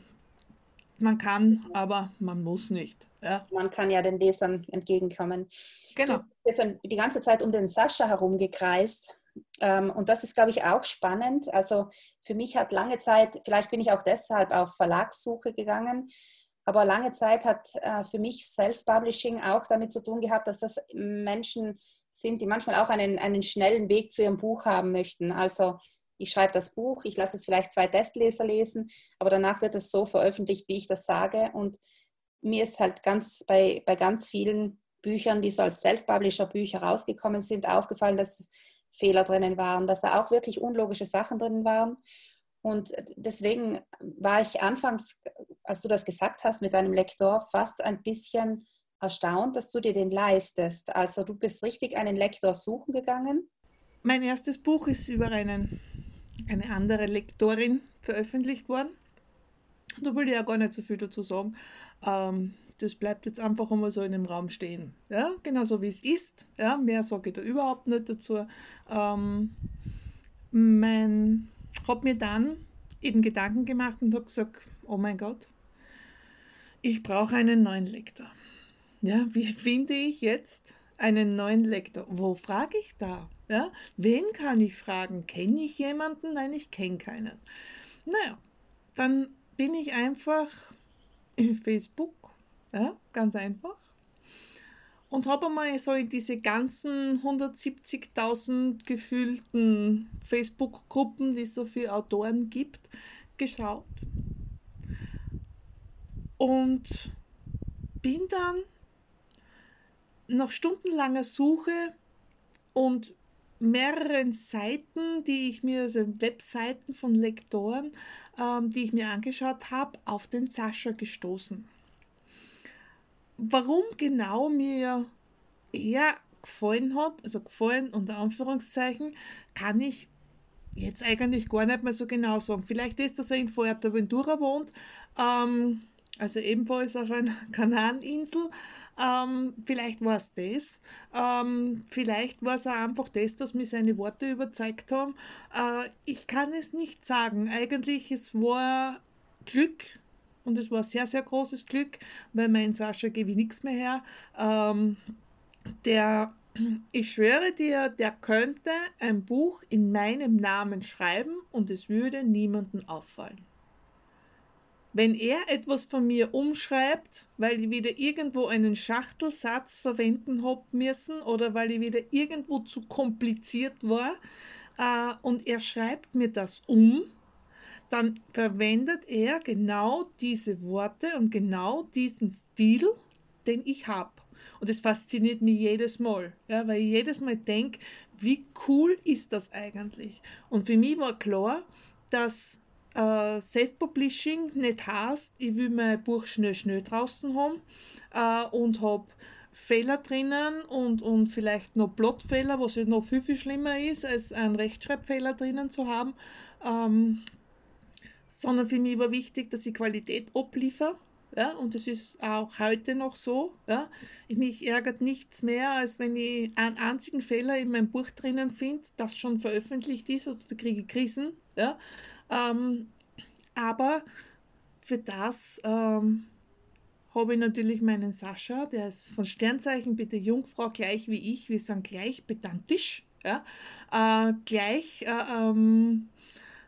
man kann, aber man muss nicht. Ja. Man kann ja den Lesern entgegenkommen. Genau. Du bist jetzt die ganze Zeit um den Sascha herumgekreist. Ähm, und das ist, glaube ich, auch spannend. Also für mich hat lange Zeit, vielleicht bin ich auch deshalb auf Verlagssuche gegangen, aber lange Zeit hat äh, für mich Self-Publishing auch damit zu tun gehabt, dass das Menschen sind, die manchmal auch einen, einen schnellen Weg zu ihrem Buch haben möchten. Also ich schreibe das Buch, ich lasse es vielleicht zwei Testleser lesen, aber danach wird es so veröffentlicht, wie ich das sage. Und mir ist halt ganz bei, bei ganz vielen Büchern, die so als Self-Publisher-Bücher rausgekommen sind, aufgefallen, dass Fehler drinnen waren, dass da auch wirklich unlogische Sachen drin waren. Und deswegen war ich anfangs, als du das gesagt hast mit deinem Lektor, fast ein bisschen erstaunt, dass du dir den leistest. Also du bist richtig einen Lektor suchen gegangen. Mein erstes Buch ist über einen eine andere Lektorin veröffentlicht worden. Da will ich ja gar nicht so viel dazu sagen. Ähm, das bleibt jetzt einfach einmal so in dem Raum stehen. Ja, genauso wie es ist. Ja, mehr sage ich da überhaupt nicht dazu. Ähm, mein, habe mir dann eben Gedanken gemacht und habe gesagt, oh mein Gott, ich brauche einen neuen Lektor. Ja, wie finde ich jetzt einen neuen Lektor? Wo frage ich da? Ja, wen kann ich fragen? Kenne ich jemanden? Nein, ich kenne keinen. Naja, dann bin ich einfach in Facebook, ja, ganz einfach. Und habe einmal so in diese ganzen 170.000 gefühlten Facebook-Gruppen, die es so viele Autoren gibt, geschaut. Und bin dann nach stundenlanger Suche und mehreren Seiten, die ich mir, also Webseiten von Lektoren, ähm, die ich mir angeschaut habe, auf den Sascha gestoßen. Warum genau mir er gefallen hat, also gefallen unter Anführungszeichen, kann ich jetzt eigentlich gar nicht mehr so genau sagen. Vielleicht ist, dass er in Fuerteventura wohnt. Ähm, also ebenfalls auf einer Kanareninsel. Ähm, vielleicht war es das. Ähm, vielleicht war es auch einfach das, dass mich seine Worte überzeugt haben. Äh, ich kann es nicht sagen. Eigentlich, es war Glück. Und es war sehr, sehr großes Glück, weil mein Sascha gebe ich nichts mehr her. Ähm, der, ich schwöre dir, der könnte ein Buch in meinem Namen schreiben und es würde niemandem auffallen. Wenn er etwas von mir umschreibt, weil ich wieder irgendwo einen Schachtelsatz verwenden habe müssen oder weil ich wieder irgendwo zu kompliziert war äh, und er schreibt mir das um, dann verwendet er genau diese Worte und genau diesen Stil, den ich habe. Und das fasziniert mich jedes Mal, ja, weil ich jedes Mal denke, wie cool ist das eigentlich? Und für mich war klar, dass äh, Self-Publishing nicht heißt, ich will mein Buch schnell, schnell draußen haben äh, und habe Fehler drinnen und, und vielleicht noch Plotfehler, was ja noch viel, viel schlimmer ist, als einen Rechtschreibfehler drinnen zu haben. Ähm, sondern für mich war wichtig, dass ich Qualität abliefere. Ja, und das ist auch heute noch so. Ja. Mich ärgert nichts mehr, als wenn ich einen einzigen Fehler in meinem Buch drinnen finde, das schon veröffentlicht ist, oder da kriege ich Krisen. Ja. Ähm, aber für das ähm, habe ich natürlich meinen Sascha, der ist von Sternzeichen bitte Jungfrau, gleich wie ich, wir sind gleich pedantisch, ja, äh, gleich, äh, ähm,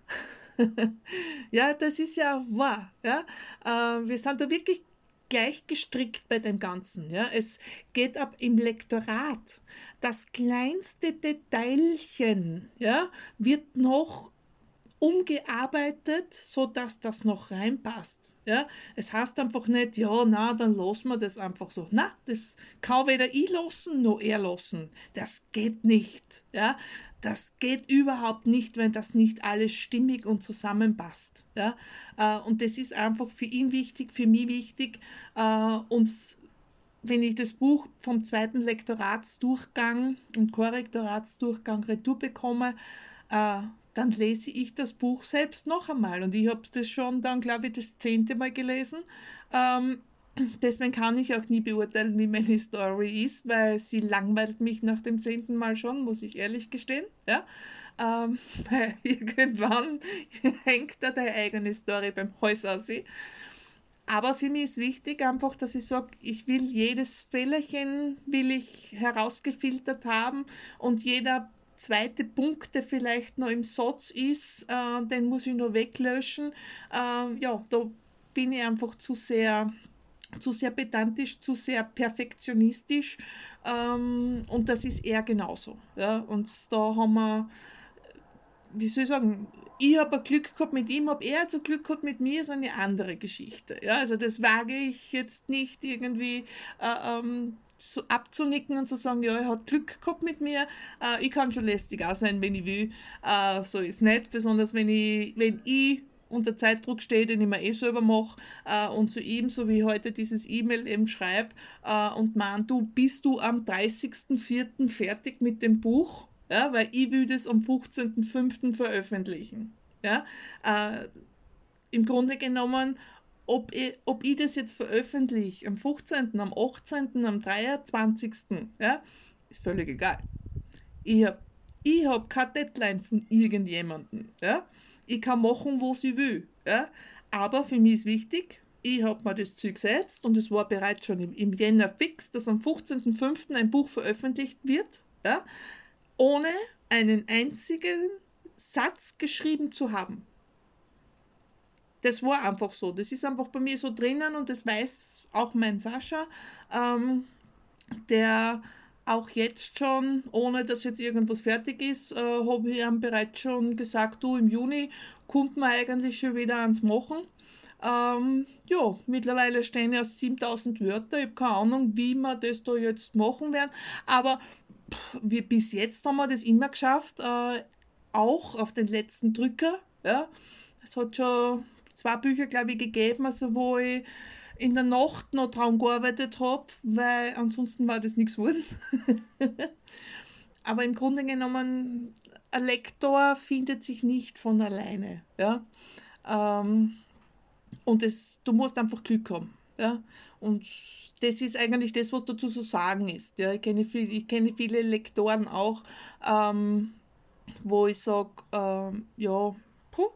ja, das ist ja wahr, ja, äh, wir sind da wirklich gleich gestrickt bei dem Ganzen. Ja. Es geht ab im Lektorat. Das kleinste Detailchen ja, wird noch umgearbeitet, so dass das noch reinpasst. Ja, es heißt einfach nicht, ja, na, dann lassen wir das einfach so. Na, das kann weder ich lassen noch er lassen. Das geht nicht. Ja, das geht überhaupt nicht, wenn das nicht alles stimmig und zusammenpasst. Ja, äh, und das ist einfach für ihn wichtig, für mich wichtig. Äh, und wenn ich das Buch vom zweiten Lektoratsdurchgang und Korrektoratsdurchgang retour bekomme, äh, dann lese ich das Buch selbst noch einmal. Und ich habe das schon dann, glaube ich, das zehnte Mal gelesen. Ähm, deswegen kann ich auch nie beurteilen, wie meine Story ist, weil sie langweilt mich nach dem zehnten Mal schon, muss ich ehrlich gestehen. Ja? Ähm, irgendwann hängt da deine eigene Story beim Hals aus. Aber für mich ist wichtig einfach, dass ich sage, ich will jedes Fehlerchen will ich herausgefiltert haben und jeder zweite Punkt, der vielleicht noch im Satz ist, äh, den muss ich noch weglöschen. Äh, ja, da bin ich einfach zu sehr zu sehr pedantisch, zu sehr perfektionistisch ähm, und das ist eher genauso. Ja? Und da haben wir, wie soll ich sagen, ich habe Glück gehabt mit ihm, ob er so Glück gehabt mit mir, ist eine andere Geschichte. Ja? Also das wage ich jetzt nicht irgendwie äh, ähm, so abzunicken und zu sagen, ja, er hat Glück gehabt mit mir. Äh, ich kann schon lästig auch sein, wenn ich will. Äh, so ist nicht, besonders wenn ich, wenn ich unter Zeitdruck stehe, den ich mir eh selber mache äh, und zu ihm, so wie heute dieses E-Mail eben schreibe äh, und man, du bist du am 30.04. fertig mit dem Buch, ja, weil ich will das am 15.05. veröffentlichen. Ja, äh, Im Grunde genommen, ob ich, ob ich das jetzt veröffentliche am 15., am 18., am 23., ja, ist völlig egal. Ich habe ich hab keine Deadline von irgendjemandem. Ja. Ich kann machen, was ich will. Ja. Aber für mich ist wichtig, ich habe mir das Ziel gesetzt und es war bereits schon im, im Jänner fix, dass am 15.05. ein Buch veröffentlicht wird, ja, ohne einen einzigen Satz geschrieben zu haben. Das war einfach so. Das ist einfach bei mir so drinnen und das weiß auch mein Sascha, ähm, der auch jetzt schon, ohne dass jetzt irgendwas fertig ist, äh, habe ich ihm bereits schon gesagt, du im Juni kommt man eigentlich schon wieder ans Machen. Ähm, ja, mittlerweile stehen ja 7000 Wörter. Ich habe keine Ahnung, wie wir das da jetzt machen werden. Aber pff, wir, bis jetzt haben wir das immer geschafft, äh, auch auf den letzten Drücker. Ja. Es hat schon zwei Bücher, glaube ich, gegeben, also wo ich in der Nacht noch dran gearbeitet habe, weil ansonsten war das nichts geworden. Aber im Grunde genommen, ein Lektor findet sich nicht von alleine. Ja? Ähm, und es, du musst einfach Glück haben. Ja? Und das ist eigentlich das, was dazu zu sagen ist. Ja? Ich, kenne viel, ich kenne viele Lektoren auch, ähm, wo ich sage, ähm, ja, puh.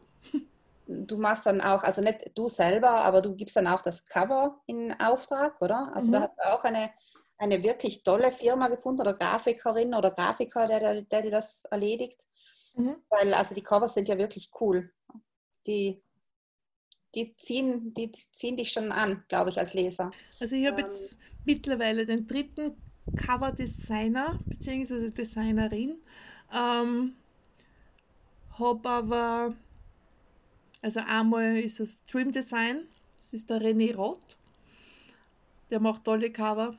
Du machst dann auch, also nicht du selber, aber du gibst dann auch das Cover in Auftrag, oder? Also mhm. da hast du auch eine, eine wirklich tolle Firma gefunden oder Grafikerin oder Grafiker, der, der, der dir das erledigt. Mhm. Weil also die Covers sind ja wirklich cool. Die die ziehen, die ziehen dich schon an, glaube ich, als Leser. Also ich habe ähm, jetzt mittlerweile den dritten Cover-Designer bzw. Designerin. Ähm, habe aber, also einmal ist es Stream Design, das ist der René Roth. Der macht tolle Cover.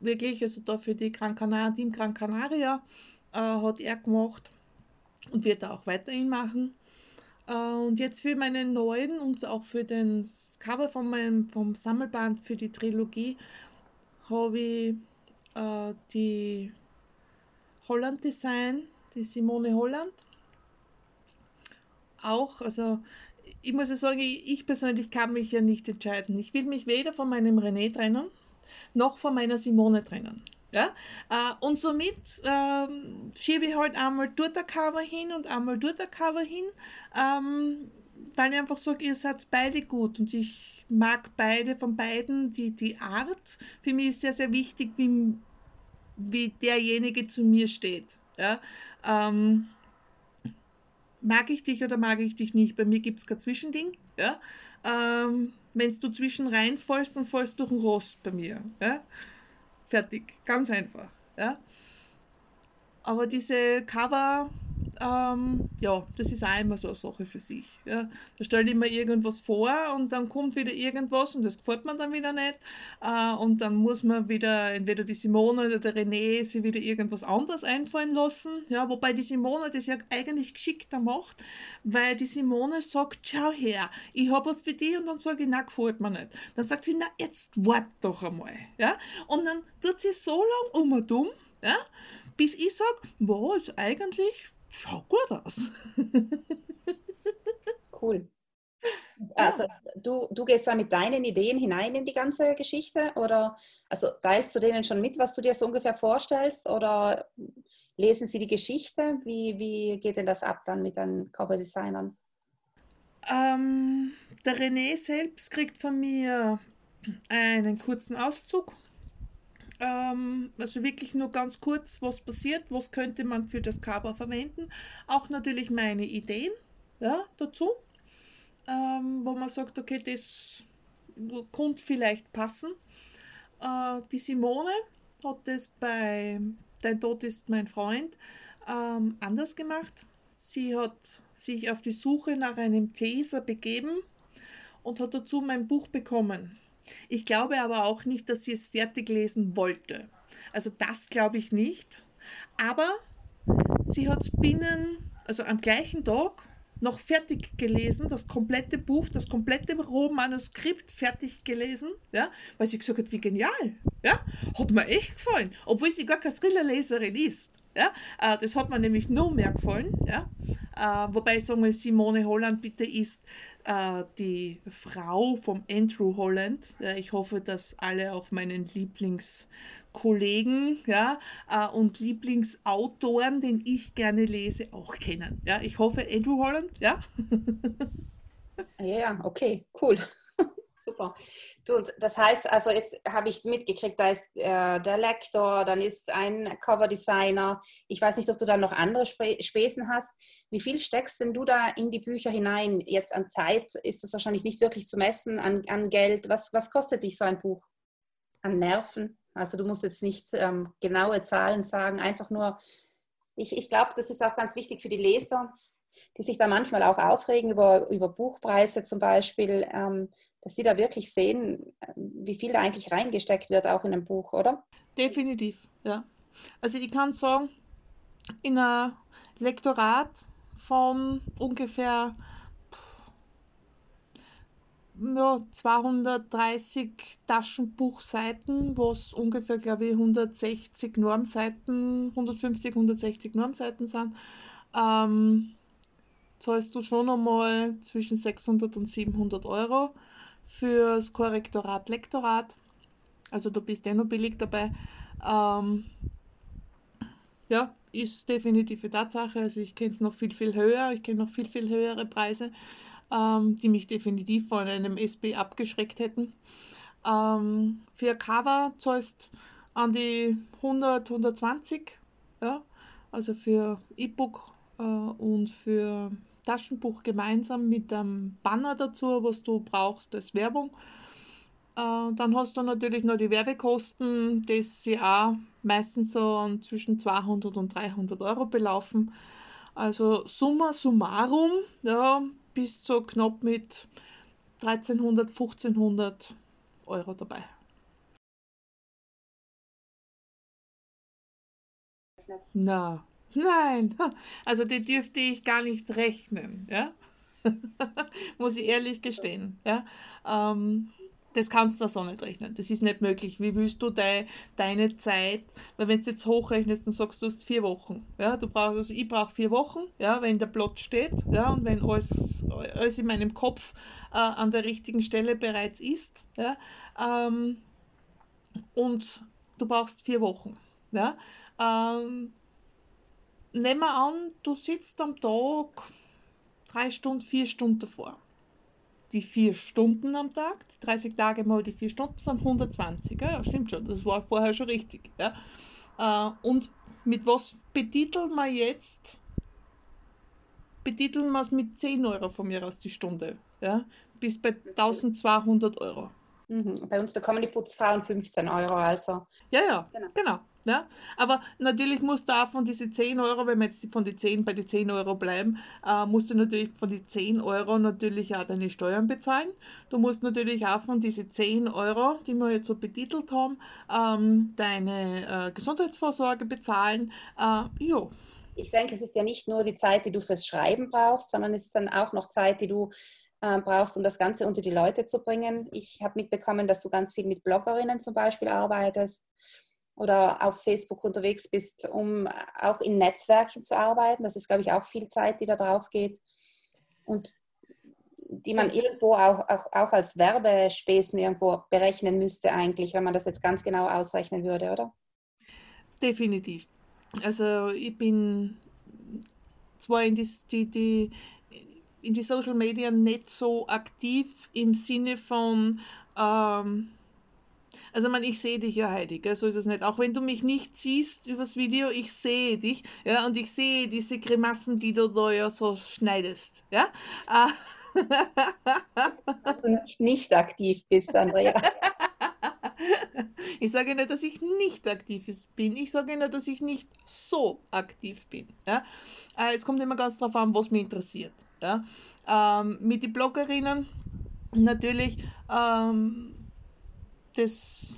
Wirklich, also da für die Gran Canaria, Team Gran Canaria äh, hat er gemacht und wird er auch weiterhin machen. Äh, und jetzt für meinen neuen und auch für den Cover von meinem, vom Sammelband für die Trilogie habe ich äh, die Holland Design, die Simone Holland. Auch, also ich muss ja sagen, ich persönlich kann mich ja nicht entscheiden. Ich will mich weder von meinem René trennen, noch von meiner Simone trennen. Ja? Äh, und somit ähm, schiebe ich halt einmal dort ein Cover hin und einmal dort ein Cover hin, ähm, weil ich einfach sage, ihr seid beide gut und ich mag beide von beiden die, die Art. Für mich ist sehr, sehr wichtig, wie, wie derjenige zu mir steht. Ja? Ähm, mag ich dich oder mag ich dich nicht? Bei mir gibt es kein Zwischending. Ja? Ähm, Wenn du zwischen reinfallst, dann fallst du durch den Rost bei mir. Ja? Fertig. Ganz einfach. Ja? Aber diese Cover, ähm, ja, das ist auch immer so eine Sache für sich. Ja. Da stelle ich mir irgendwas vor und dann kommt wieder irgendwas und das gefällt mir dann wieder nicht. Äh, und dann muss man wieder, entweder die Simone oder der René, sich wieder irgendwas anderes einfallen lassen. Ja, wobei die Simone das ja eigentlich geschickter macht, weil die Simone sagt, schau her, ich habe was für dich und dann sage ich, na, gefällt mir nicht. Dann sagt sie, na, jetzt wart doch einmal. Ja. Und dann tut sie so lange um und um, ja, bis ich sage, was, eigentlich schaut gut aus. cool. Also du, du gehst da mit deinen Ideen hinein in die ganze Geschichte oder also teilst du denen schon mit, was du dir so ungefähr vorstellst oder lesen sie die Geschichte? Wie, wie geht denn das ab dann mit deinen Coverdesignern? Ähm, der René selbst kriegt von mir einen kurzen Auszug ähm, also wirklich nur ganz kurz, was passiert, was könnte man für das Cover verwenden. Auch natürlich meine Ideen ja, dazu, ähm, wo man sagt, okay, das könnte vielleicht passen. Äh, die Simone hat das bei Dein Tod ist mein Freund ähm, anders gemacht. Sie hat sich auf die Suche nach einem Teser begeben und hat dazu mein Buch bekommen. Ich glaube aber auch nicht, dass sie es fertig lesen wollte. Also das glaube ich nicht. Aber sie hat es binnen, also am gleichen Tag noch fertig gelesen, das komplette Buch, das komplette Rohmanuskript fertig gelesen, ja, weil sie gesagt hat, wie genial, ja, hat mir echt gefallen, obwohl sie gar keine Thriller-Leserin ist, Ja? Äh, das hat mir nämlich noch mehr gefallen. Ja? Äh, wobei ich sagen will, Simone Holland bitte ist äh, die Frau vom Andrew Holland. Ich hoffe, dass alle auch meinen Lieblingskollegen ja, und Lieblingsautoren, den ich gerne lese, auch kennen. Ja, ich hoffe, Andrew Holland, ja. Ja, okay, cool. Super. Du, das heißt, also jetzt habe ich mitgekriegt, da ist äh, der Lektor, dann ist ein Coverdesigner. Ich weiß nicht, ob du da noch andere Sp Spesen hast. Wie viel steckst denn du da in die Bücher hinein? Jetzt an Zeit ist es wahrscheinlich nicht wirklich zu messen, an, an Geld. Was, was kostet dich so ein Buch? An Nerven? Also du musst jetzt nicht ähm, genaue Zahlen sagen, einfach nur, ich, ich glaube, das ist auch ganz wichtig für die Leser, die sich da manchmal auch aufregen über, über Buchpreise zum Beispiel, ähm, dass die da wirklich sehen, wie viel da eigentlich reingesteckt wird, auch in einem Buch, oder? Definitiv, ja. Also ich kann sagen, in einem Lektorat von ungefähr ja, 230 Taschenbuchseiten, was ungefähr, glaube ich, 160 Normseiten, 150, 160 Normseiten sind, ähm, zahlst du schon einmal zwischen 600 und 700 Euro fürs Korrektorat, Lektorat. Also du bist eh noch billig dabei. Ähm, ja, ist definitiv eine Tatsache. Also ich kenne es noch viel, viel höher. Ich kenne noch viel, viel höhere Preise, ähm, die mich definitiv von einem SB abgeschreckt hätten. Ähm, für Cover zahlst an die 100, 120. Ja? Also für E-Book äh, und für Taschenbuch gemeinsam mit einem Banner dazu, was du brauchst als Werbung. Äh, dann hast du natürlich noch die Werbekosten, die sich auch meistens so zwischen 200 und 300 Euro belaufen. Also summa summarum, ja, bis zu knapp mit 1300, 1500 Euro dabei. Na, Nein, also die dürfte ich gar nicht rechnen, ja. Muss ich ehrlich gestehen, ja. Ähm, das kannst du so nicht rechnen. Das ist nicht möglich. Wie willst du de, deine Zeit, weil wenn du jetzt hochrechnest und sagst, du hast vier Wochen, ja, du brauchst, also ich brauche vier Wochen, ja, wenn der Plot steht, ja, und wenn alles, alles in meinem Kopf äh, an der richtigen Stelle bereits ist, ja, ähm, und du brauchst vier Wochen, ja, ähm, nehmen wir an, du sitzt am Tag drei Stunden, vier Stunden davor. Die vier Stunden am Tag, die 30 Tage mal die vier Stunden sind 120. Ja, stimmt schon, das war vorher schon richtig. Ja. Äh, und mit was betiteln wir jetzt? Betiteln wir es mit 10 Euro von mir aus die Stunde. Ja, bis bei 1200 Euro. Mhm. Bei uns bekommen die Putzfrauen 15 Euro, also. Ja, ja, genau. genau. Ja? Aber natürlich musst du auch von diesen 10 Euro, wenn wir jetzt von die 10 bei den 10 Euro bleiben, äh, musst du natürlich von den 10 Euro natürlich auch deine Steuern bezahlen. Du musst natürlich auch von diesen 10 Euro, die wir jetzt so betitelt haben, ähm, deine äh, Gesundheitsvorsorge bezahlen. Äh, ja. Ich denke, es ist ja nicht nur die Zeit, die du fürs Schreiben brauchst, sondern es ist dann auch noch Zeit, die du äh, brauchst, um das Ganze unter die Leute zu bringen. Ich habe mitbekommen, dass du ganz viel mit Bloggerinnen zum Beispiel arbeitest oder auf Facebook unterwegs bist, um auch in Netzwerken zu arbeiten. Das ist, glaube ich, auch viel Zeit, die da drauf geht und die man irgendwo auch, auch, auch als Werbespesen irgendwo berechnen müsste eigentlich, wenn man das jetzt ganz genau ausrechnen würde, oder? Definitiv. Also ich bin zwar in die, die, die, in die Social Media nicht so aktiv im Sinne von ähm, also man, ich sehe dich ja, Heidi, gell? so ist es nicht. Auch wenn du mich nicht siehst übers Video, ich sehe dich, ja, und ich sehe diese Grimassen, die du da ja so schneidest, ja. du nicht, nicht aktiv bist, Andrea. Ich sage nicht, dass ich nicht aktiv bin. Ich sage nur, dass ich nicht so aktiv bin. Ja? Äh, es kommt immer ganz darauf an, was mich interessiert. Ja? Ähm, mit den Bloggerinnen natürlich ähm, das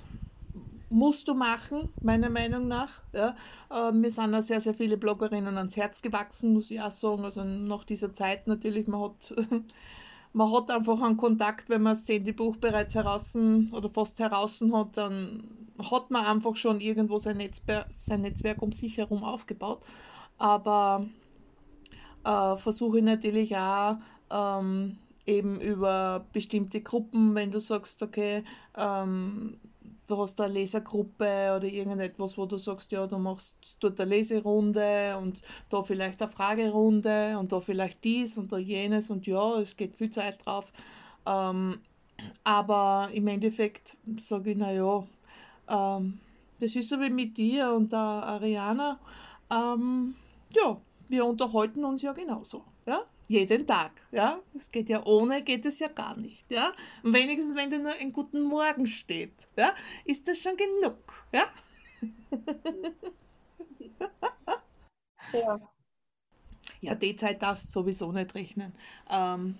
musst du machen, meiner Meinung nach. Ja. Äh, mir sind auch sehr, sehr viele Bloggerinnen ans Herz gewachsen, muss ich auch sagen. Also nach dieser Zeit natürlich, man hat, man hat einfach einen Kontakt, wenn man das zehnte Buch bereits heraus oder fast heraus hat, dann hat man einfach schon irgendwo sein Netzwerk, sein Netzwerk um sich herum aufgebaut. Aber äh, versuche ich natürlich auch ähm, eben über bestimmte Gruppen, wenn du sagst, okay, ähm, du hast eine Lesergruppe oder irgendetwas, wo du sagst, ja, du machst dort eine Leserunde und da vielleicht eine Fragerunde und da vielleicht dies und da jenes und ja, es geht viel Zeit drauf. Ähm, aber im Endeffekt sage ich, naja, ähm, das ist so wie mit dir und der Ariana. Ähm, ja, wir unterhalten uns ja genauso. Ja? Jeden Tag. Ja? Es geht ja ohne, geht es ja gar nicht. Ja? Und wenigstens, wenn da nur ein guten Morgen steht, ja, ist das schon genug. Ja? ja. Ja, die Zeit darfst du sowieso nicht rechnen. Ähm,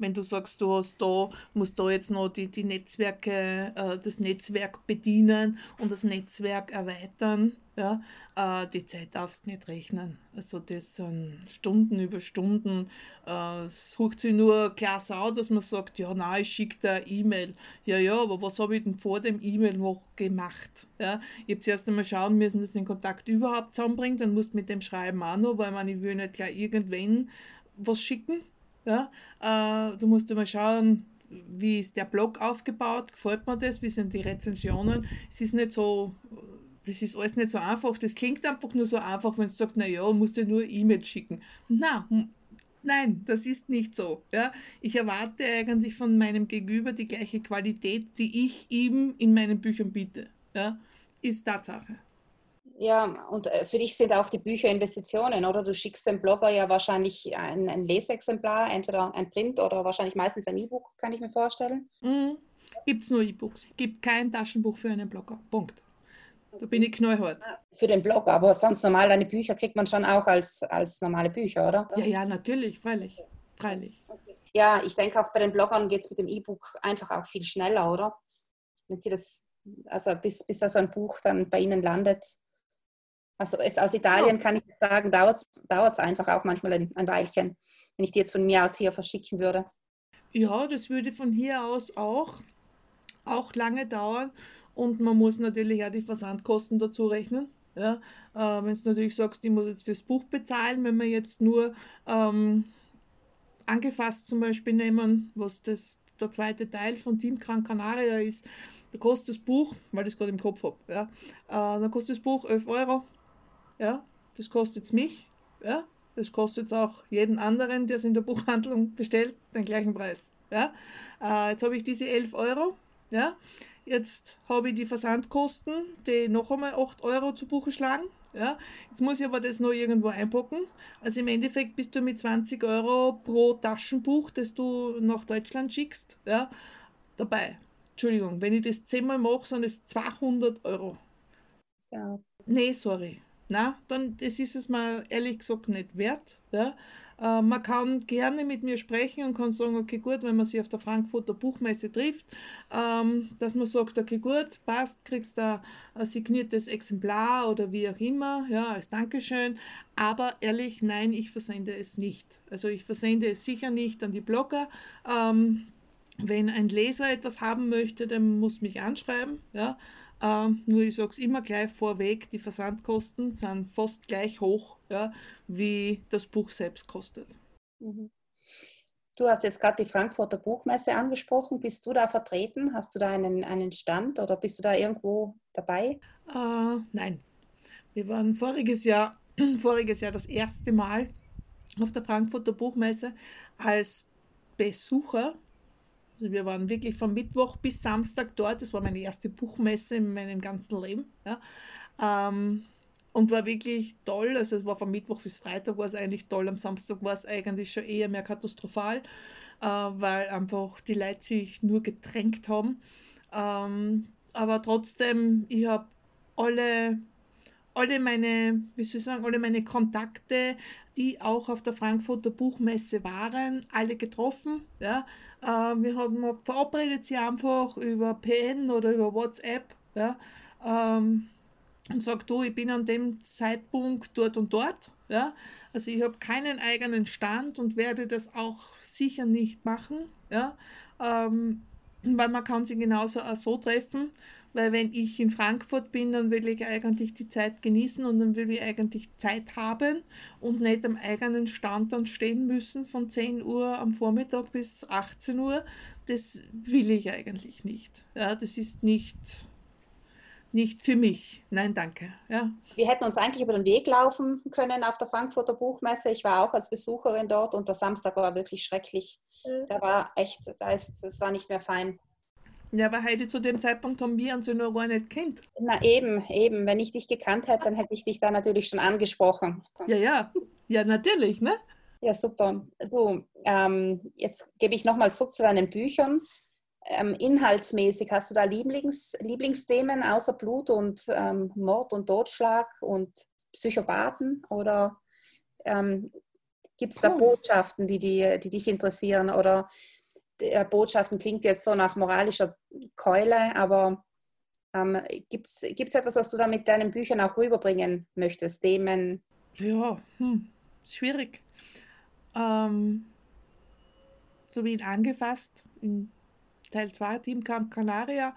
wenn du sagst, du hast da, musst da jetzt noch die, die Netzwerke, äh, das Netzwerk bedienen und das Netzwerk erweitern, ja, äh, die Zeit darfst du nicht rechnen. Also das sind Stunden über Stunden. Äh, es sucht sich nur klasse aus, dass man sagt, ja, nein, ich schicke da E-Mail. Ja, ja, aber was habe ich denn vor dem E-Mail noch gemacht? Ja, ich habe zuerst einmal schauen müssen, dass den Kontakt überhaupt zusammenbringt, dann musst du mit dem Schreiben auch noch, weil man, ich will nicht gleich irgendwen was schicken, ja? Äh, du musst mal schauen, wie ist der Blog aufgebaut, gefällt mir das, wie sind die Rezensionen. Es ist nicht so, das ist alles nicht so einfach. Das klingt einfach nur so einfach, wenn du sagst, naja, musst du nur E-Mail schicken. Na, Nein, das ist nicht so. Ja? Ich erwarte eigentlich von meinem Gegenüber die gleiche Qualität, die ich ihm in meinen Büchern biete. Ja? Ist Tatsache. Ja, und äh, für dich sind auch die Bücher Investitionen, oder? Du schickst dem Blogger ja wahrscheinlich ein, ein Leseexemplar, entweder ein Print oder wahrscheinlich meistens ein E-Book, kann ich mir vorstellen. Mhm. Gibt es nur E-Books. Gibt kein Taschenbuch für einen Blogger. Punkt. Da bin ich knallhart. Für den Blogger, aber sonst normal deine Bücher kriegt man schon auch als, als normale Bücher, oder? Ja, ja, natürlich, freilich. Freilich. Ja, ich denke auch bei den Bloggern geht es mit dem E-Book einfach auch viel schneller, oder? Wenn sie das, also bis, bis da so ein Buch dann bei Ihnen landet, also jetzt aus Italien ja. kann ich sagen, dauert es einfach auch manchmal ein, ein Weilchen, wenn ich die jetzt von mir aus hier verschicken würde. Ja, das würde von hier aus auch, auch lange dauern und man muss natürlich auch die Versandkosten dazu rechnen. Ja, äh, wenn du natürlich sagst, ich muss jetzt fürs Buch bezahlen, wenn wir jetzt nur ähm, angefasst zum Beispiel nehmen, was das der zweite Teil von Team Gran Canaria ist, da kostet das Buch, weil ich es gerade im Kopf habe, ja, äh, dann kostet das Buch 11 Euro ja, das kostet mich, ja, das kostet auch jeden anderen, der es in der Buchhandlung bestellt, den gleichen Preis. Ja. Äh, jetzt habe ich diese 11 Euro, ja, jetzt habe ich die Versandkosten, die noch einmal 8 Euro zu Buche schlagen. Ja, jetzt muss ich aber das noch irgendwo einpacken. Also im Endeffekt bist du mit 20 Euro pro Taschenbuch, das du nach Deutschland schickst, ja, dabei. Entschuldigung, wenn ich das zehnmal mache, sind es 200 Euro. Ja. Nee, sorry na, dann das ist es mir ehrlich gesagt nicht wert. Ja. Äh, man kann gerne mit mir sprechen und kann sagen, okay, gut, wenn man sich auf der Frankfurter Buchmesse trifft, ähm, dass man sagt, okay, gut, passt, kriegst du ein signiertes Exemplar oder wie auch immer, ja, als Dankeschön. Aber ehrlich, nein, ich versende es nicht. Also ich versende es sicher nicht an die Blogger. Ähm, wenn ein Leser etwas haben möchte, der muss mich anschreiben. Ja. Ähm, nur ich sage es immer gleich vorweg, die Versandkosten sind fast gleich hoch, ja, wie das Buch selbst kostet. Mhm. Du hast jetzt gerade die Frankfurter Buchmesse angesprochen. Bist du da vertreten? Hast du da einen, einen Stand oder bist du da irgendwo dabei? Äh, nein. Wir waren voriges Jahr, voriges Jahr das erste Mal auf der Frankfurter Buchmesse als Besucher also wir waren wirklich von Mittwoch bis Samstag dort. Das war meine erste Buchmesse in meinem ganzen Leben. Ja. Ähm, und war wirklich toll. Also es war von Mittwoch bis Freitag war es eigentlich toll. Am Samstag war es eigentlich schon eher mehr katastrophal, äh, weil einfach die Leute sich nur gedrängt haben. Ähm, aber trotzdem, ich habe alle alle meine, wie soll ich sagen, alle meine Kontakte, die auch auf der Frankfurter Buchmesse waren, alle getroffen. Ja. Äh, wir haben verabredet sie einfach über PN oder über WhatsApp. Ja. Ähm, und sagt, du, ich bin an dem Zeitpunkt dort und dort. Ja. Also ich habe keinen eigenen Stand und werde das auch sicher nicht machen. Ja. Ähm, weil man kann sie genauso auch so treffen, weil wenn ich in Frankfurt bin, dann will ich eigentlich die Zeit genießen und dann will ich eigentlich Zeit haben und nicht am eigenen Stand dann stehen müssen von 10 Uhr am Vormittag bis 18 Uhr. Das will ich eigentlich nicht. Ja, das ist nicht, nicht für mich. Nein, danke. Ja. Wir hätten uns eigentlich über den Weg laufen können auf der Frankfurter Buchmesse. Ich war auch als Besucherin dort und der Samstag war wirklich schrecklich. Mhm. Da war echt, da ist, das war nicht mehr fein. Ja, aber Heidi, zu dem Zeitpunkt haben wir uns ja noch gar nicht kennt. Na eben, eben. Wenn ich dich gekannt hätte, dann hätte ich dich da natürlich schon angesprochen. Ja, ja. Ja, natürlich, ne? Ja, super. Du, ähm, jetzt gebe ich nochmal zurück zu deinen Büchern. Ähm, inhaltsmäßig, hast du da Lieblings, Lieblingsthemen außer Blut und ähm, Mord und Totschlag und Psychopathen? Oder ähm, gibt es da Botschaften, die, die, die dich interessieren? Oder äh, Botschaften klingt jetzt so nach moralischer Keule, aber ähm, gibt es etwas, was du da mit deinen Büchern auch rüberbringen möchtest? Themen? Ja, hm, schwierig. Ähm, so wie ihn angefasst in Teil 2, Team Camp Canaria,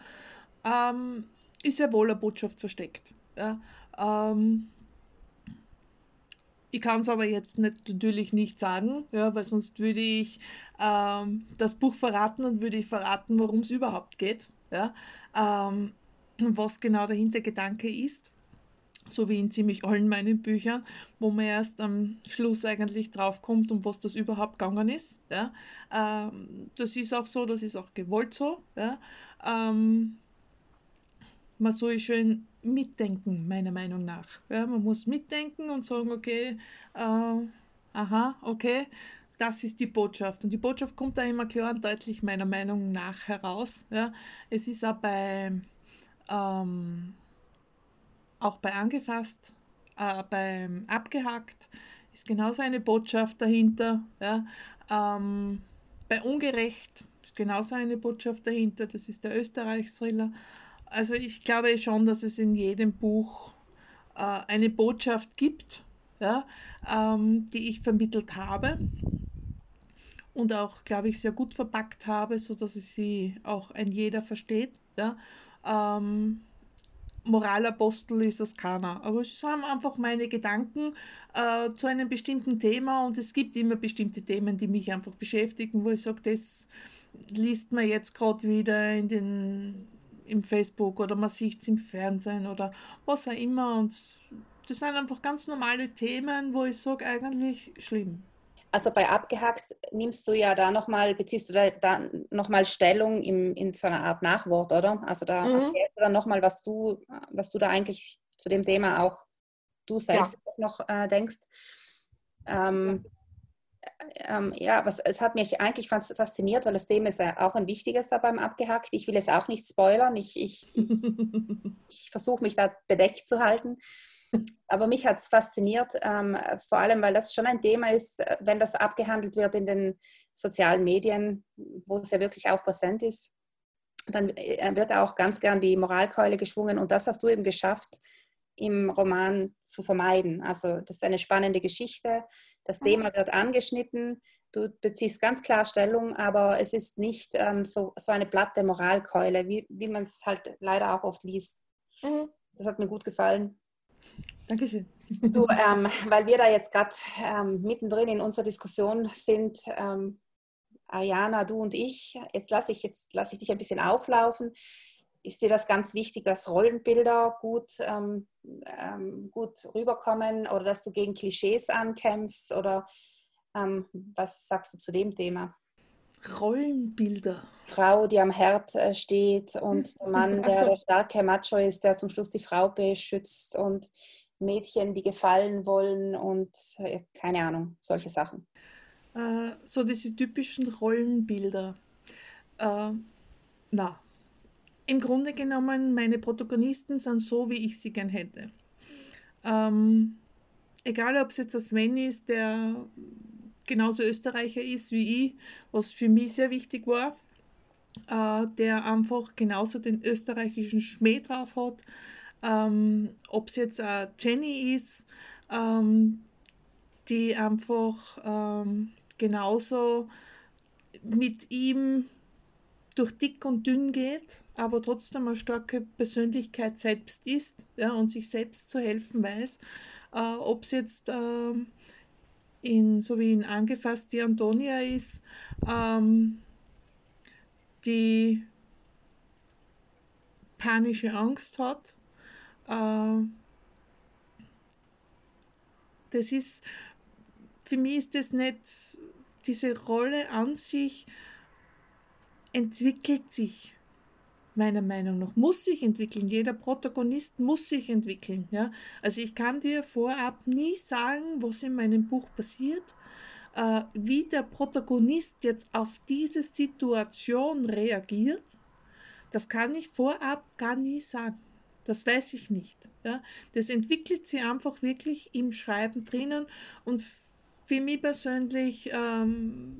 ähm, ist ja wohl eine Botschaft versteckt. Ja, ähm, ich kann es aber jetzt nicht, natürlich nicht sagen, ja, weil sonst würde ich ähm, das Buch verraten und würde ich verraten, worum es überhaupt geht. Ja, ähm, was genau der Hintergedanke ist. So wie in ziemlich allen meinen Büchern, wo man erst am Schluss eigentlich draufkommt, um was das überhaupt gegangen ist. Ja. Ähm, das ist auch so, das ist auch gewollt so. Ja. Ähm, man soll schön mitdenken, meiner Meinung nach. Ja, man muss mitdenken und sagen, okay, äh, aha, okay, das ist die Botschaft. Und die Botschaft kommt da immer klar und deutlich meiner Meinung nach heraus. Ja. Es ist auch bei, ähm, auch bei angefasst, äh, beim abgehackt, ist genauso eine Botschaft dahinter. Ja. Ähm, bei ungerecht ist genauso eine Botschaft dahinter. Das ist der Österreich-Thriller. Also ich glaube schon, dass es in jedem Buch äh, eine Botschaft gibt, ja, ähm, die ich vermittelt habe und auch, glaube ich, sehr gut verpackt habe, sodass ich sie auch ein jeder versteht. Ja. Ähm, Moralapostel ist es keiner. Aber es sind einfach meine Gedanken äh, zu einem bestimmten Thema und es gibt immer bestimmte Themen, die mich einfach beschäftigen, wo ich sage, das liest man jetzt gerade wieder in den im Facebook oder man sieht es im Fernsehen oder was auch immer. Und das sind einfach ganz normale Themen, wo ich sage, eigentlich schlimm. Also bei Abgehackt nimmst du ja da nochmal, beziehst du da, da nochmal Stellung im, in so einer Art Nachwort, oder? Also da mhm. erklärst du dann nochmal, was du, was du da eigentlich zu dem Thema auch du selbst ja. noch äh, denkst. Ähm, ähm, ja, was, es hat mich eigentlich fasziniert, weil das Thema ist ja auch ein wichtiges da beim Abgehackt. Ich will es auch nicht spoilern. Ich, ich, ich, versuche mich da bedeckt zu halten. Aber mich hat es fasziniert, ähm, vor allem, weil das schon ein Thema ist, äh, wenn das abgehandelt wird in den sozialen Medien, wo es ja wirklich auch präsent ist, dann äh, wird auch ganz gern die Moralkeule geschwungen. Und das hast du eben geschafft, im Roman zu vermeiden. Also das ist eine spannende Geschichte. Das mhm. Thema wird angeschnitten. Du beziehst ganz klar Stellung, aber es ist nicht ähm, so, so eine platte Moralkeule, wie, wie man es halt leider auch oft liest. Mhm. Das hat mir gut gefallen. Dankeschön. Du, ähm, weil wir da jetzt gerade ähm, mittendrin in unserer Diskussion sind, ähm, Ariana, du und ich, jetzt lasse ich, lass ich dich ein bisschen auflaufen ist dir das ganz wichtig, dass Rollenbilder gut, ähm, ähm, gut rüberkommen oder dass du gegen Klischees ankämpfst? Oder ähm, was sagst du zu dem Thema? Rollenbilder. Frau, die am Herd äh, steht und der Mann, der der starke Macho ist, der zum Schluss die Frau beschützt und Mädchen, die gefallen wollen und äh, keine Ahnung, solche Sachen. Äh, so diese typischen Rollenbilder. Äh, na, im Grunde genommen, meine Protagonisten sind so, wie ich sie gern hätte. Ähm, egal, ob es jetzt der Sven ist, der genauso Österreicher ist wie ich, was für mich sehr wichtig war, äh, der einfach genauso den österreichischen Schmäh drauf hat. Ähm, ob es jetzt äh, Jenny ist, ähm, die einfach ähm, genauso mit ihm durch dick und dünn geht, aber trotzdem eine starke Persönlichkeit selbst ist ja, und sich selbst zu helfen weiß. Äh, Ob es jetzt äh, in, so wie in Angefasst die Antonia ist, ähm, die panische Angst hat. Äh, das ist, für mich ist das nicht, diese Rolle an sich entwickelt sich meiner Meinung nach, muss sich entwickeln. Jeder Protagonist muss sich entwickeln. Ja? Also ich kann dir vorab nie sagen, was in meinem Buch passiert, äh, wie der Protagonist jetzt auf diese Situation reagiert. Das kann ich vorab gar nie sagen. Das weiß ich nicht. Ja? Das entwickelt sich einfach wirklich im Schreiben drinnen und für mich persönlich ähm,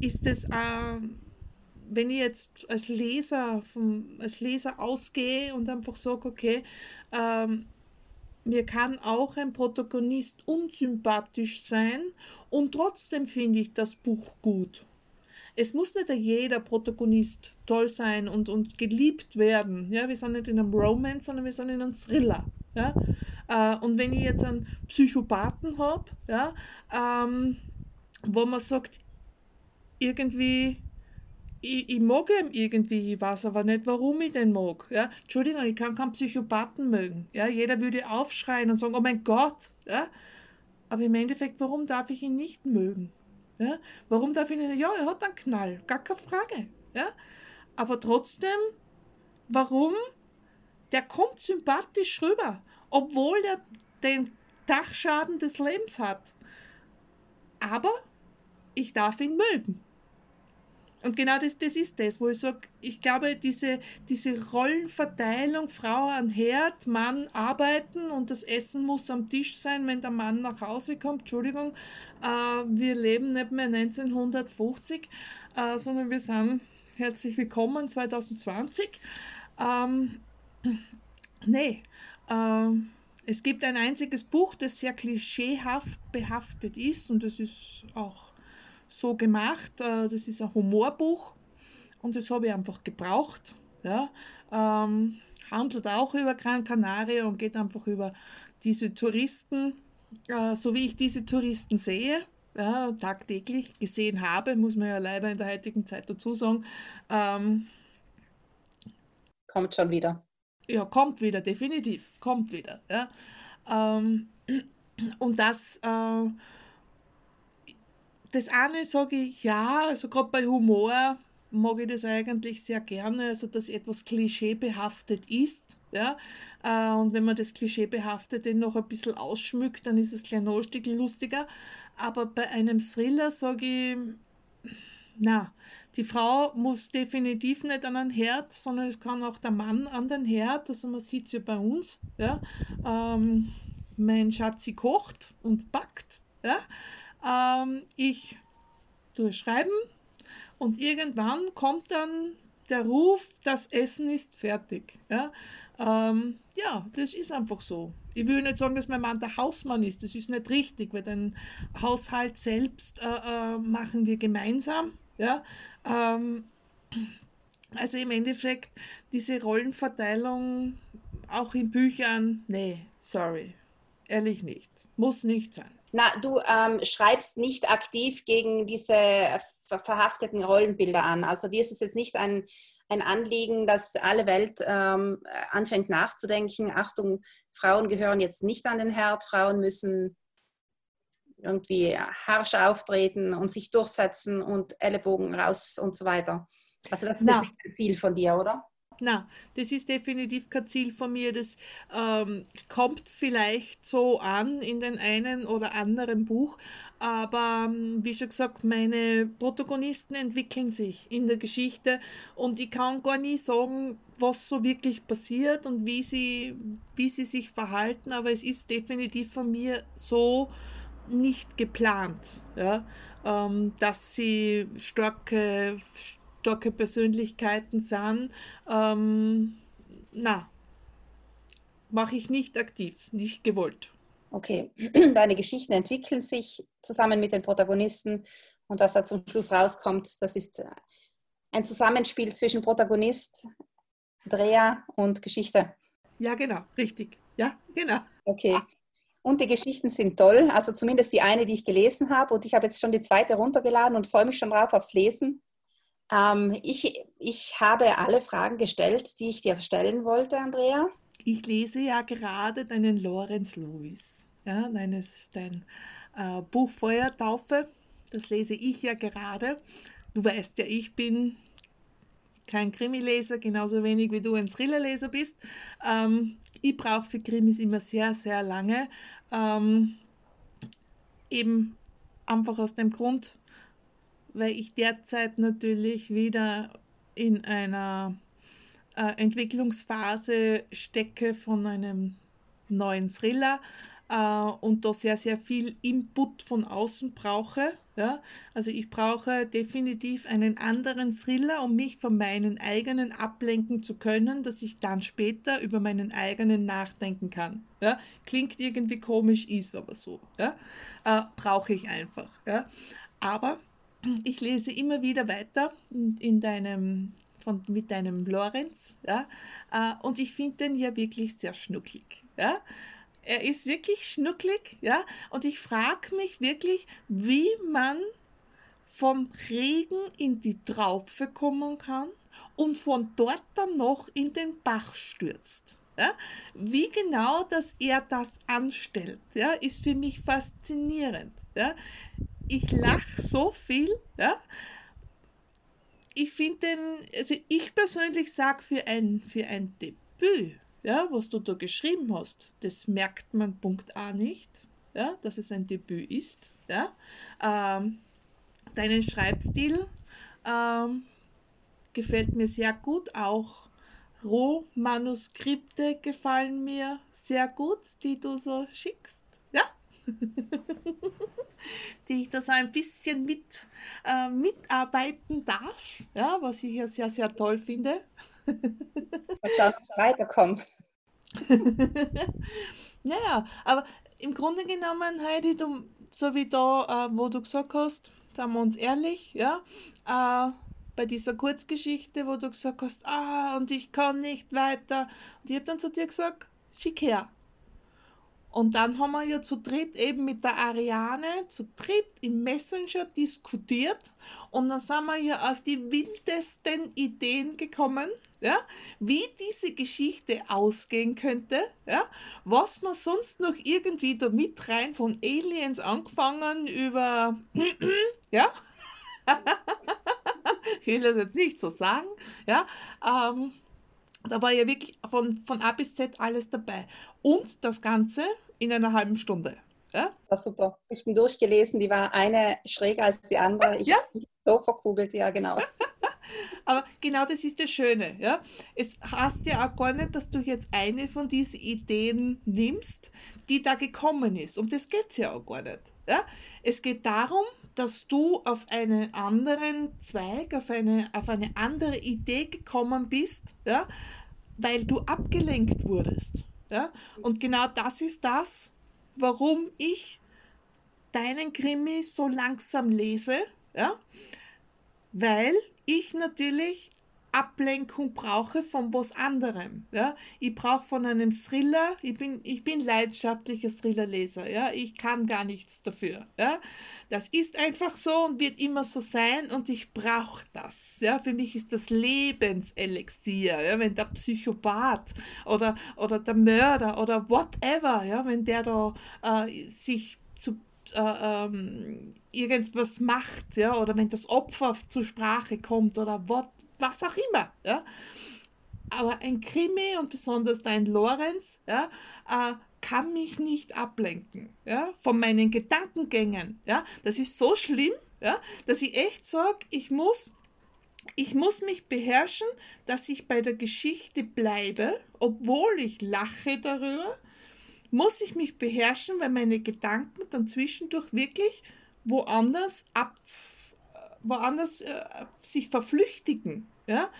ist es äh, wenn ich jetzt als Leser, vom, als Leser ausgehe und einfach sage, okay, ähm, mir kann auch ein Protagonist unsympathisch sein und trotzdem finde ich das Buch gut. Es muss nicht jeder Protagonist toll sein und, und geliebt werden. Ja? Wir sind nicht in einem Romance, sondern wir sind in einem Thriller. Ja? Äh, und wenn ich jetzt einen Psychopathen habe, ja, ähm, wo man sagt, irgendwie ich, ich mag ihn irgendwie, ich weiß aber nicht, warum ich den mag. Ja? Entschuldigung, ich kann keinen Psychopathen mögen. Ja? Jeder würde aufschreien und sagen, oh mein Gott. Ja? Aber im Endeffekt, warum darf ich ihn nicht mögen? Ja? Warum darf ich ihn, ja, er hat einen Knall, gar keine Frage. Ja? Aber trotzdem, warum? Der kommt sympathisch rüber, obwohl er den Dachschaden des Lebens hat. Aber ich darf ihn mögen. Und genau das, das ist das, wo ich sage, ich glaube, diese, diese Rollenverteilung, Frau an Herd, Mann arbeiten und das Essen muss am Tisch sein, wenn der Mann nach Hause kommt. Entschuldigung, äh, wir leben nicht mehr 1950, äh, sondern wir sind herzlich willkommen 2020. Ähm, nee, äh, es gibt ein einziges Buch, das sehr klischeehaft behaftet ist und das ist auch so gemacht. Äh, das ist ein Humorbuch und das habe ich einfach gebraucht. Ja. Ähm, handelt auch über Gran Canaria und geht einfach über diese Touristen, äh, so wie ich diese Touristen sehe, ja, tagtäglich gesehen habe, muss man ja leider in der heutigen Zeit dazu sagen. Ähm, kommt schon wieder. Ja, kommt wieder, definitiv, kommt wieder. Ja. Ähm, und das äh, das eine sage ich ja, also gerade bei Humor mag ich das eigentlich sehr gerne, also dass etwas klischeebehaftet ist. Ja? Äh, und wenn man das klischeebehaftete noch ein bisschen ausschmückt, dann ist es gleich noch ein Stück lustiger. Aber bei einem Thriller sage ich, na, die Frau muss definitiv nicht an den Herd, sondern es kann auch der Mann an den Herd. Also man sieht es ja bei uns. Ja? Ähm, mein Schatzi kocht und backt. Ja? Ähm, ich durchschreiben und irgendwann kommt dann der Ruf, das Essen ist fertig. Ja, ähm, ja das ist einfach so. Ich will nicht sagen, dass mein Mann der Hausmann ist. Das ist nicht richtig, weil den Haushalt selbst äh, äh, machen wir gemeinsam. Ja, ähm, also im Endeffekt diese Rollenverteilung auch in Büchern, nee, sorry, ehrlich nicht. Muss nicht sein. Na, du ähm, schreibst nicht aktiv gegen diese verhafteten Rollenbilder an. Also dir ist es jetzt nicht ein, ein Anliegen, dass alle Welt ähm, anfängt nachzudenken, Achtung, Frauen gehören jetzt nicht an den Herd, Frauen müssen irgendwie harsch auftreten und sich durchsetzen und Ellenbogen raus und so weiter. Also das ist nicht ein Ziel von dir, oder? Na, das ist definitiv kein Ziel von mir. Das ähm, kommt vielleicht so an in den einen oder anderen Buch, aber ähm, wie schon gesagt, meine Protagonisten entwickeln sich in der Geschichte und ich kann gar nie sagen, was so wirklich passiert und wie sie, wie sie sich verhalten, aber es ist definitiv von mir so nicht geplant, ja, ähm, dass sie starke starke Persönlichkeiten sind, ähm, na, mache ich nicht aktiv, nicht gewollt. Okay, deine Geschichten entwickeln sich zusammen mit den Protagonisten und was da zum Schluss rauskommt, das ist ein Zusammenspiel zwischen Protagonist, Dreher und Geschichte. Ja, genau, richtig. Ja, genau. Okay. Und die Geschichten sind toll, also zumindest die eine, die ich gelesen habe. Und ich habe jetzt schon die zweite runtergeladen und freue mich schon drauf aufs Lesen. Ähm, ich, ich habe alle Fragen gestellt, die ich dir stellen wollte, Andrea. Ich lese ja gerade deinen Lorenz Lewis, ja, deines, dein äh, Buch Feuertaufe. Das lese ich ja gerade. Du weißt ja, ich bin kein Krimileser, genauso wenig wie du ein Thrillerleser bist. Ähm, ich brauche für Krimis immer sehr, sehr lange. Ähm, eben einfach aus dem Grund, weil ich derzeit natürlich wieder in einer äh, Entwicklungsphase stecke von einem neuen Thriller äh, und da sehr, sehr viel Input von außen brauche. Ja? Also ich brauche definitiv einen anderen Thriller, um mich von meinen eigenen ablenken zu können, dass ich dann später über meinen eigenen nachdenken kann. Ja? Klingt irgendwie komisch, ist aber so. Ja? Äh, brauche ich einfach. Ja? Aber ich lese immer wieder weiter in, in deinem von, mit deinem Lorenz, ja, äh, und ich finde den ja wirklich sehr schnucklig, ja. Er ist wirklich schnucklig, ja, und ich frage mich wirklich, wie man vom Regen in die Traufe kommen kann und von dort dann noch in den Bach stürzt. Ja? Wie genau, dass er das anstellt, ja, ist für mich faszinierend. Ja? Ich lache so viel, ja, ich finde den, also ich persönlich sage für ein, für ein Debüt, ja, was du da geschrieben hast, das merkt man Punkt A nicht, ja, dass es ein Debüt ist. Ja. Ähm, deinen Schreibstil ähm, gefällt mir sehr gut, auch Rohmanuskripte gefallen mir sehr gut, die du so schickst. Ja. die ich da so ein bisschen mit, äh, mitarbeiten darf, ja, was ich ja sehr, sehr toll finde. Schauen, weiterkommen. naja, aber im Grunde genommen, Heidi, du, so wie da, äh, wo du gesagt hast, sagen wir uns ehrlich, ja, äh, bei dieser Kurzgeschichte, wo du gesagt hast, ah, und ich kann nicht weiter. Und ich habe dann zu dir gesagt, schick her. Und dann haben wir ja zu dritt eben mit der Ariane zu dritt im Messenger diskutiert. Und dann sind wir ja auf die wildesten Ideen gekommen, ja, wie diese Geschichte ausgehen könnte, ja, was man sonst noch irgendwie da mit rein von Aliens angefangen über, ja, ich will das jetzt nicht so sagen, ja, ähm, da war ja wirklich von, von A bis Z alles dabei. Und das Ganze in einer halben Stunde. Ja? War super. Ich bin durchgelesen, die war eine schräger als die andere. Ich ja? so verkugelt, ja, genau. Aber genau das ist das Schöne. Ja? Es heißt ja auch gar nicht, dass du jetzt eine von diesen Ideen nimmst, die da gekommen ist. Um das geht es ja auch gar nicht. Ja? Es geht darum, dass du auf einen anderen Zweig, auf eine, auf eine andere Idee gekommen bist, ja? weil du abgelenkt wurdest. Ja? Und genau das ist das, warum ich deinen Krimi so langsam lese, ja? weil ich natürlich Ablenkung brauche von was anderem. Ja? Ich brauche von einem Thriller, ich bin, ich bin leidenschaftlicher Thrillerleser, ja? ich kann gar nichts dafür. Ja? Das ist einfach so und wird immer so sein und ich brauche das. Ja? Für mich ist das Lebenselixier, ja? wenn der Psychopath oder, oder der Mörder oder whatever, ja? wenn der da äh, sich zu äh, ähm, irgendwas macht, ja, oder wenn das Opfer zur Sprache kommt oder what, was auch immer, ja. Aber ein Krimi und besonders dein Lorenz, ja, äh, kann mich nicht ablenken, ja, von meinen Gedankengängen, ja. Das ist so schlimm, ja, dass ich echt sage, ich muss ich muss mich beherrschen, dass ich bei der Geschichte bleibe, obwohl ich lache darüber, muss ich mich beherrschen, weil meine Gedanken dann zwischendurch wirklich woanders ab, woanders äh, sich verflüchtigen, ja,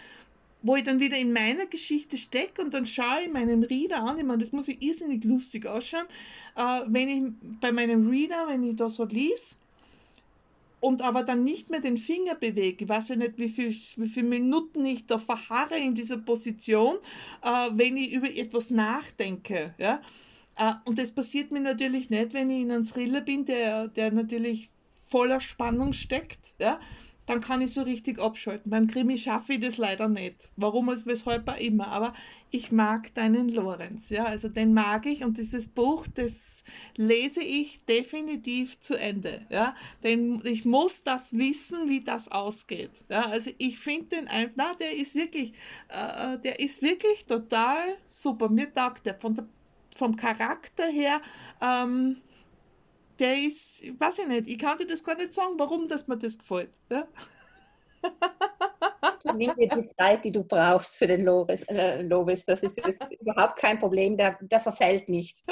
wo ich dann wieder in meiner Geschichte stecke und dann schaue ich meinen Reader an, ich meine, das muss ich irrsinnig lustig ausschauen, äh, wenn ich bei meinem Reader, wenn ich da so lies, und aber dann nicht mehr den Finger bewege, ich weiß ja nicht, wie viele wie viel Minuten ich da verharre in dieser Position, äh, wenn ich über etwas nachdenke. Ja? Äh, und das passiert mir natürlich nicht, wenn ich in einem Thriller bin, der, der natürlich voller Spannung steckt. Ja? dann kann ich so richtig abschalten. Beim Krimi schaffe ich das leider nicht. Warum und weshalb auch immer. Aber ich mag deinen Lorenz. Ja, also den mag ich und dieses Buch, das lese ich definitiv zu Ende. Ja, denn ich muss das wissen, wie das ausgeht. Ja, also ich finde den einfach, na, der ist wirklich, äh, der ist wirklich total super. Mir taugt der von der, vom Charakter her, ähm, der ist, weiß ich nicht, ich kann dir das gar nicht sagen, warum das mir das gefällt. Ja? Du nimm dir die Zeit, die du brauchst für den Loris. Äh, Lovis. Das ist, das ist überhaupt kein Problem, der, der verfällt nicht.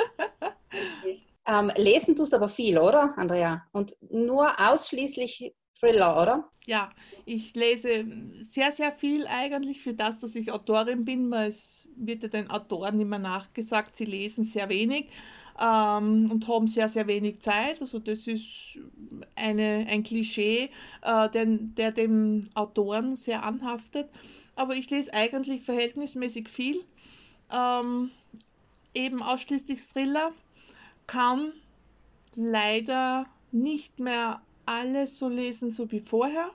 Ähm, lesen tust aber viel, oder, Andrea? Und nur ausschließlich Thriller, oder? Ja, ich lese sehr, sehr viel eigentlich für das, dass ich Autorin bin, weil es wird ja den Autoren immer nachgesagt, sie lesen sehr wenig ähm, und haben sehr, sehr wenig Zeit. Also das ist eine, ein Klischee, äh, der, der dem Autoren sehr anhaftet. Aber ich lese eigentlich verhältnismäßig viel. Ähm, eben ausschließlich Thriller. Kann leider nicht mehr alles so lesen, so wie vorher,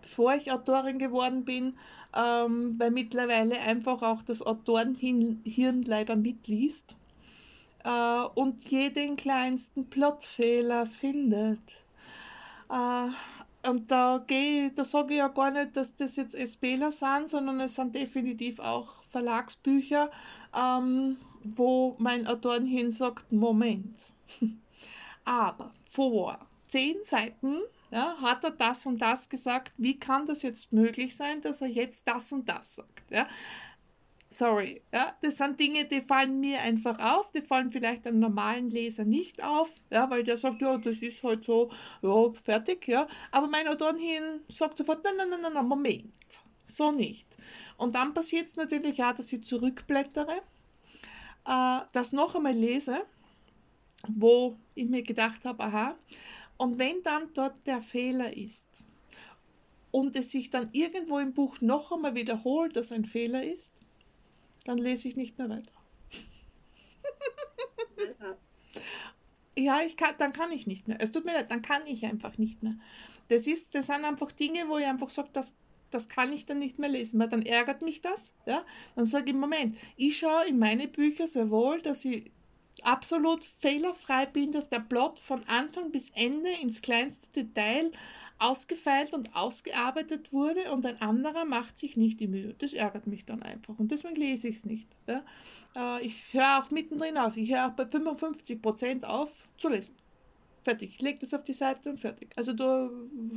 bevor ich Autorin geworden bin, ähm, weil mittlerweile einfach auch das Autorenhirn leider mitliest äh, und jeden kleinsten Plotfehler findet. Äh, und da, da sage ich ja gar nicht, dass das jetzt SPler sind, sondern es sind definitiv auch Verlagsbücher, ähm, wo mein Autorenhin sagt, Moment. Aber vor zehn Seiten ja, hat er das und das gesagt. Wie kann das jetzt möglich sein, dass er jetzt das und das sagt? Ja? Sorry, ja, das sind Dinge, die fallen mir einfach auf, die fallen vielleicht einem normalen Leser nicht auf, ja, weil der sagt, ja, das ist halt so, ja, fertig, ja. Aber mein Autorenhin sagt sofort, nein, nein, nein, nein, Moment, so nicht. Und dann passiert es natürlich auch, dass ich zurückblättere, äh, das noch einmal lese, wo ich mir gedacht habe, aha, und wenn dann dort der Fehler ist und es sich dann irgendwo im Buch noch einmal wiederholt, dass ein Fehler ist, dann lese ich nicht mehr weiter. ja, ich kann, dann kann ich nicht mehr. Es tut mir leid, dann kann ich einfach nicht mehr. Das, ist, das sind einfach Dinge, wo ich einfach sage, das, das kann ich dann nicht mehr lesen, weil dann ärgert mich das. Ja? Dann sage ich, Moment, ich schaue in meine Bücher sehr wohl, dass ich absolut fehlerfrei bin, dass der Plot von Anfang bis Ende ins kleinste Detail ausgefeilt und ausgearbeitet wurde und ein anderer macht sich nicht die Mühe. Das ärgert mich dann einfach und deswegen lese ich es nicht. Ja. Äh, ich höre auch mittendrin auf. Ich höre auch bei 55% auf zu lesen. Fertig. Ich lege das auf die Seite und fertig. Also da,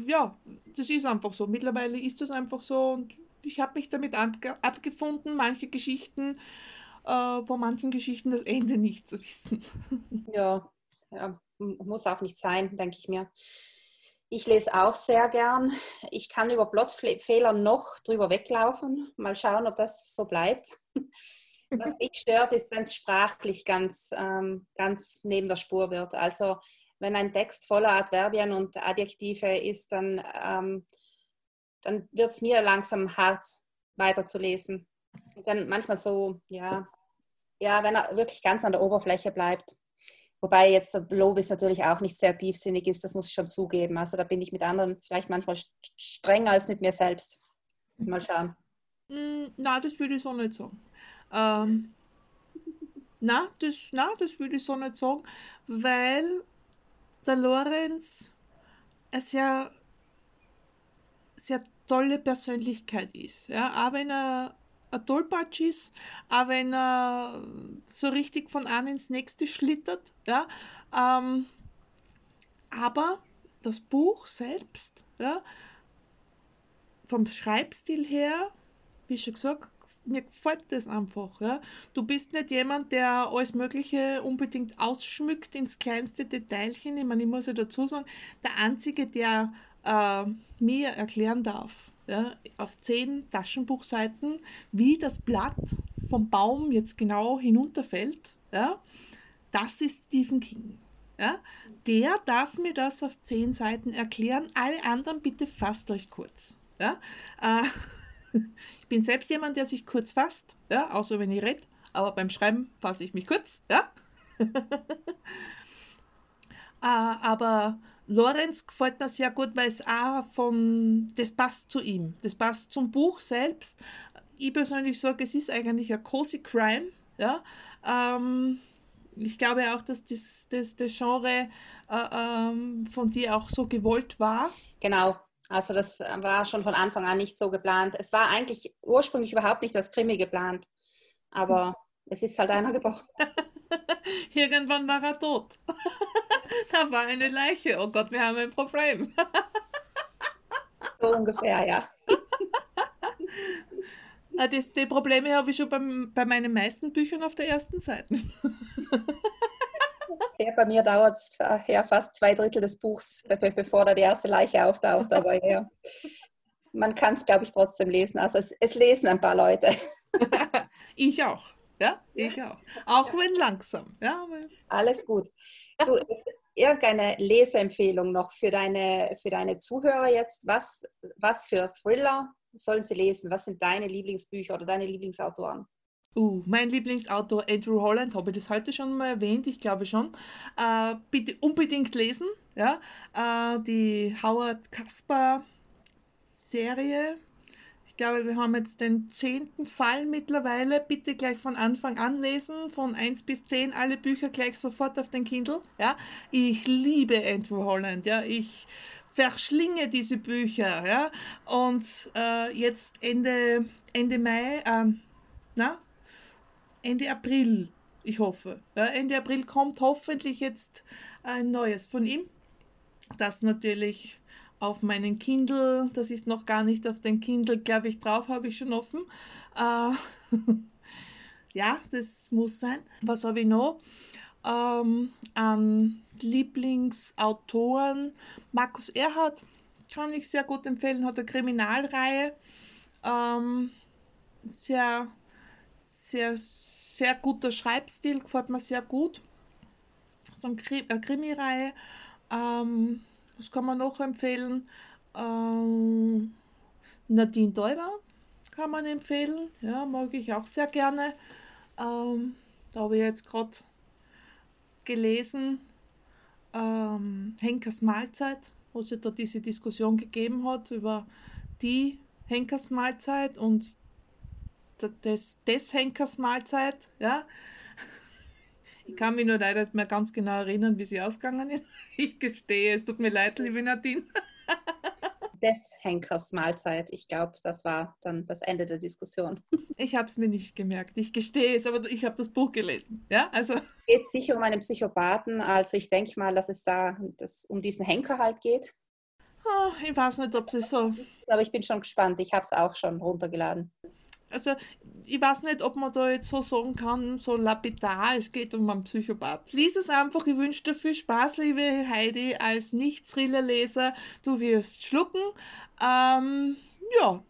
ja, das ist einfach so. Mittlerweile ist das einfach so und ich habe mich damit abgefunden. Manche Geschichten äh, von manchen Geschichten das Ende nicht zu wissen. Ja, ja, muss auch nicht sein, denke ich mir. Ich lese auch sehr gern. Ich kann über Plotfehler noch drüber weglaufen. Mal schauen, ob das so bleibt. Was mich stört, ist, wenn es sprachlich ganz, ähm, ganz neben der Spur wird. Also wenn ein Text voller Adverbien und Adjektive ist, dann, ähm, dann wird es mir langsam hart weiterzulesen dann manchmal so, ja, ja, wenn er wirklich ganz an der Oberfläche bleibt. Wobei jetzt der Lovis natürlich auch nicht sehr tiefsinnig ist, das muss ich schon zugeben. Also da bin ich mit anderen vielleicht manchmal strenger als mit mir selbst. Mal schauen. Mm, na, das würde ich so nicht sagen. Ähm, na, das, na, das würde ich so nicht sagen, weil der Lorenz eine sehr, sehr tolle Persönlichkeit ist. Ja? Auch wenn er Tollpatsch ist, auch wenn er so richtig von einem ins nächste schlittert. Ja? Ähm, aber das Buch selbst, ja, vom Schreibstil her, wie schon gesagt, mir gefällt das einfach. Ja? Du bist nicht jemand, der alles Mögliche unbedingt ausschmückt ins kleinste Detailchen. Ich meine, ich muss ja dazu sagen, der Einzige, der äh, mir erklären darf, ja, auf zehn Taschenbuchseiten, wie das Blatt vom Baum jetzt genau hinunterfällt, ja, das ist Stephen King. Ja, der darf mir das auf zehn Seiten erklären. Alle anderen bitte fasst euch kurz. Ja? Äh, ich bin selbst jemand, der sich kurz fasst, ja, außer wenn ich rede, aber beim Schreiben fasse ich mich kurz. Ja? äh, aber Lorenz gefällt mir sehr gut, weil es auch von, das passt zu ihm, das passt zum Buch selbst. Ich persönlich sage, es ist eigentlich ein cozy Crime, ja. Ähm, ich glaube auch, dass das, das, das Genre äh, ähm, von dir auch so gewollt war. Genau, also das war schon von Anfang an nicht so geplant. Es war eigentlich ursprünglich überhaupt nicht das Krimi geplant, aber es ist halt einer gebrochen. Irgendwann war er tot. da war eine Leiche. Oh Gott, wir haben ein Problem. so ungefähr, ja. Ah, das, die Probleme habe ich schon beim, bei meinen meisten Büchern auf der ersten Seite. Ja, bei mir dauert es ja, fast zwei Drittel des Buchs, bevor da die erste Leiche auftaucht. Aber ja, man kann es, glaube ich, trotzdem lesen. Also es, es, lesen ein paar Leute. ich auch. Ja, ich auch. Auch wenn langsam. Ja, Alles gut. Du, irgendeine Leseempfehlung noch für deine, für deine Zuhörer jetzt? Was, was für Thriller sollen sie lesen? Was sind deine Lieblingsbücher oder deine Lieblingsautoren? Uh, mein Lieblingsautor Andrew Holland, habe ich das heute schon mal erwähnt, ich glaube schon. Äh, bitte unbedingt lesen, ja. Äh, die Howard Kasper Serie. Ich glaube, wir haben jetzt den zehnten Fall mittlerweile. Bitte gleich von Anfang an lesen, von 1 bis 10, alle Bücher gleich sofort auf den Kindle. Ja. Ich liebe Andrew Holland, ja. Ich verschlinge diese Bücher, ja. Und äh, jetzt Ende, Ende Mai, äh, na, Ende April, ich hoffe. Ja, Ende April kommt hoffentlich jetzt ein neues von ihm. Das natürlich auf meinen Kindle, das ist noch gar nicht auf den Kindle, glaube ich, drauf, habe ich schon offen. Äh, ja, das muss sein. Was habe ich noch? Ähm, an Lieblingsautoren. Markus Erhard kann ich sehr gut empfehlen, hat eine Kriminalreihe. Ähm, sehr sehr, sehr guter Schreibstil, gefällt mir sehr gut. So eine Krimi-Reihe. Ähm, was kann man noch empfehlen? Ähm, Nadine Däuber kann man empfehlen. Ja, mag ich auch sehr gerne. Ähm, da habe ich jetzt gerade gelesen, ähm, Henkers Mahlzeit, wo es ja da diese Diskussion gegeben hat über die Henkers Mahlzeit und des, des Henkers Mahlzeit. Ja? Ich kann mich nur leider nicht mehr ganz genau erinnern, wie sie ausgegangen ist. Ich gestehe, es tut mir leid, liebe Nadine. Des Henkers Mahlzeit. Ich glaube, das war dann das Ende der Diskussion. Ich habe es mir nicht gemerkt. Ich gestehe es, aber ich habe das Buch gelesen. Ja, also. Es geht sicher um einen Psychopathen. Also ich denke mal, dass es da dass um diesen Henker halt geht. Oh, ich weiß nicht, ob es so. Aber ich bin schon gespannt. Ich habe es auch schon runtergeladen also ich weiß nicht, ob man da jetzt so sagen kann, so lapidar, es geht um einen Psychopath. Lies es einfach, ich wünsche dir viel Spaß, liebe Heidi, als Nicht-Thriller-Leser. Du wirst schlucken. Ähm, ja,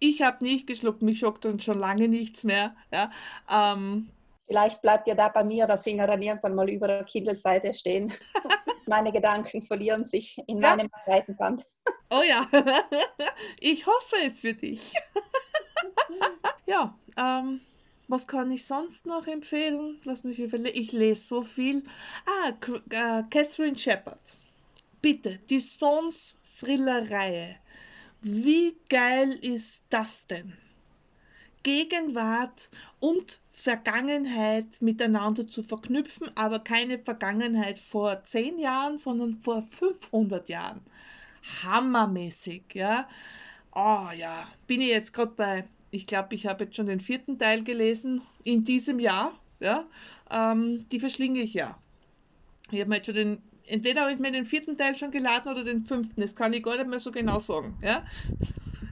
ich habe nicht geschluckt, mich schockt dann schon lange nichts mehr. Ja, ähm, Vielleicht bleibt ja da bei mir der Finger dann irgendwann mal über der Kindle-Seite stehen. Meine Gedanken verlieren sich in ja. meinem Seitenband. Oh ja, ich hoffe es für dich. ja, ähm, was kann ich sonst noch empfehlen? Lass mich überlegen. Ich lese so viel. Ah, äh, Catherine Shepard. Bitte, die Sons-Thriller-Reihe. Wie geil ist das denn? Gegenwart und Vergangenheit miteinander zu verknüpfen, aber keine Vergangenheit vor 10 Jahren, sondern vor 500 Jahren. Hammermäßig, ja. Oh ja, bin ich jetzt gerade bei ich glaube, ich habe jetzt schon den vierten Teil gelesen in diesem Jahr. Ja, ähm, die verschlinge ich ja. Ich habe mir jetzt schon den, entweder habe ich mir den vierten Teil schon geladen oder den fünften, das kann ich gar nicht mehr so genau sagen. Ja?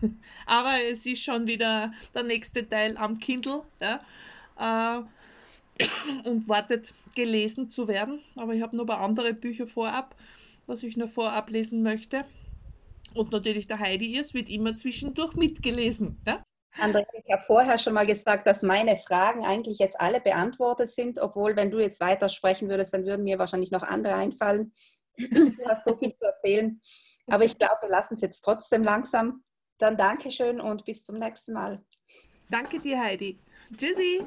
Aber es ist schon wieder der nächste Teil am Kindle ja? Äh, und wartet gelesen zu werden. Aber ich habe noch ein paar andere Bücher vorab, was ich noch vorab lesen möchte. Und natürlich der Heidi ist, wird immer zwischendurch mitgelesen. Ja? Andrea, ich habe vorher schon mal gesagt, dass meine Fragen eigentlich jetzt alle beantwortet sind, obwohl, wenn du jetzt weiter sprechen würdest, dann würden mir wahrscheinlich noch andere einfallen. Du hast so viel zu erzählen. Aber ich glaube, wir lassen es jetzt trotzdem langsam. Dann Dankeschön und bis zum nächsten Mal. Danke dir, Heidi. Tschüssi.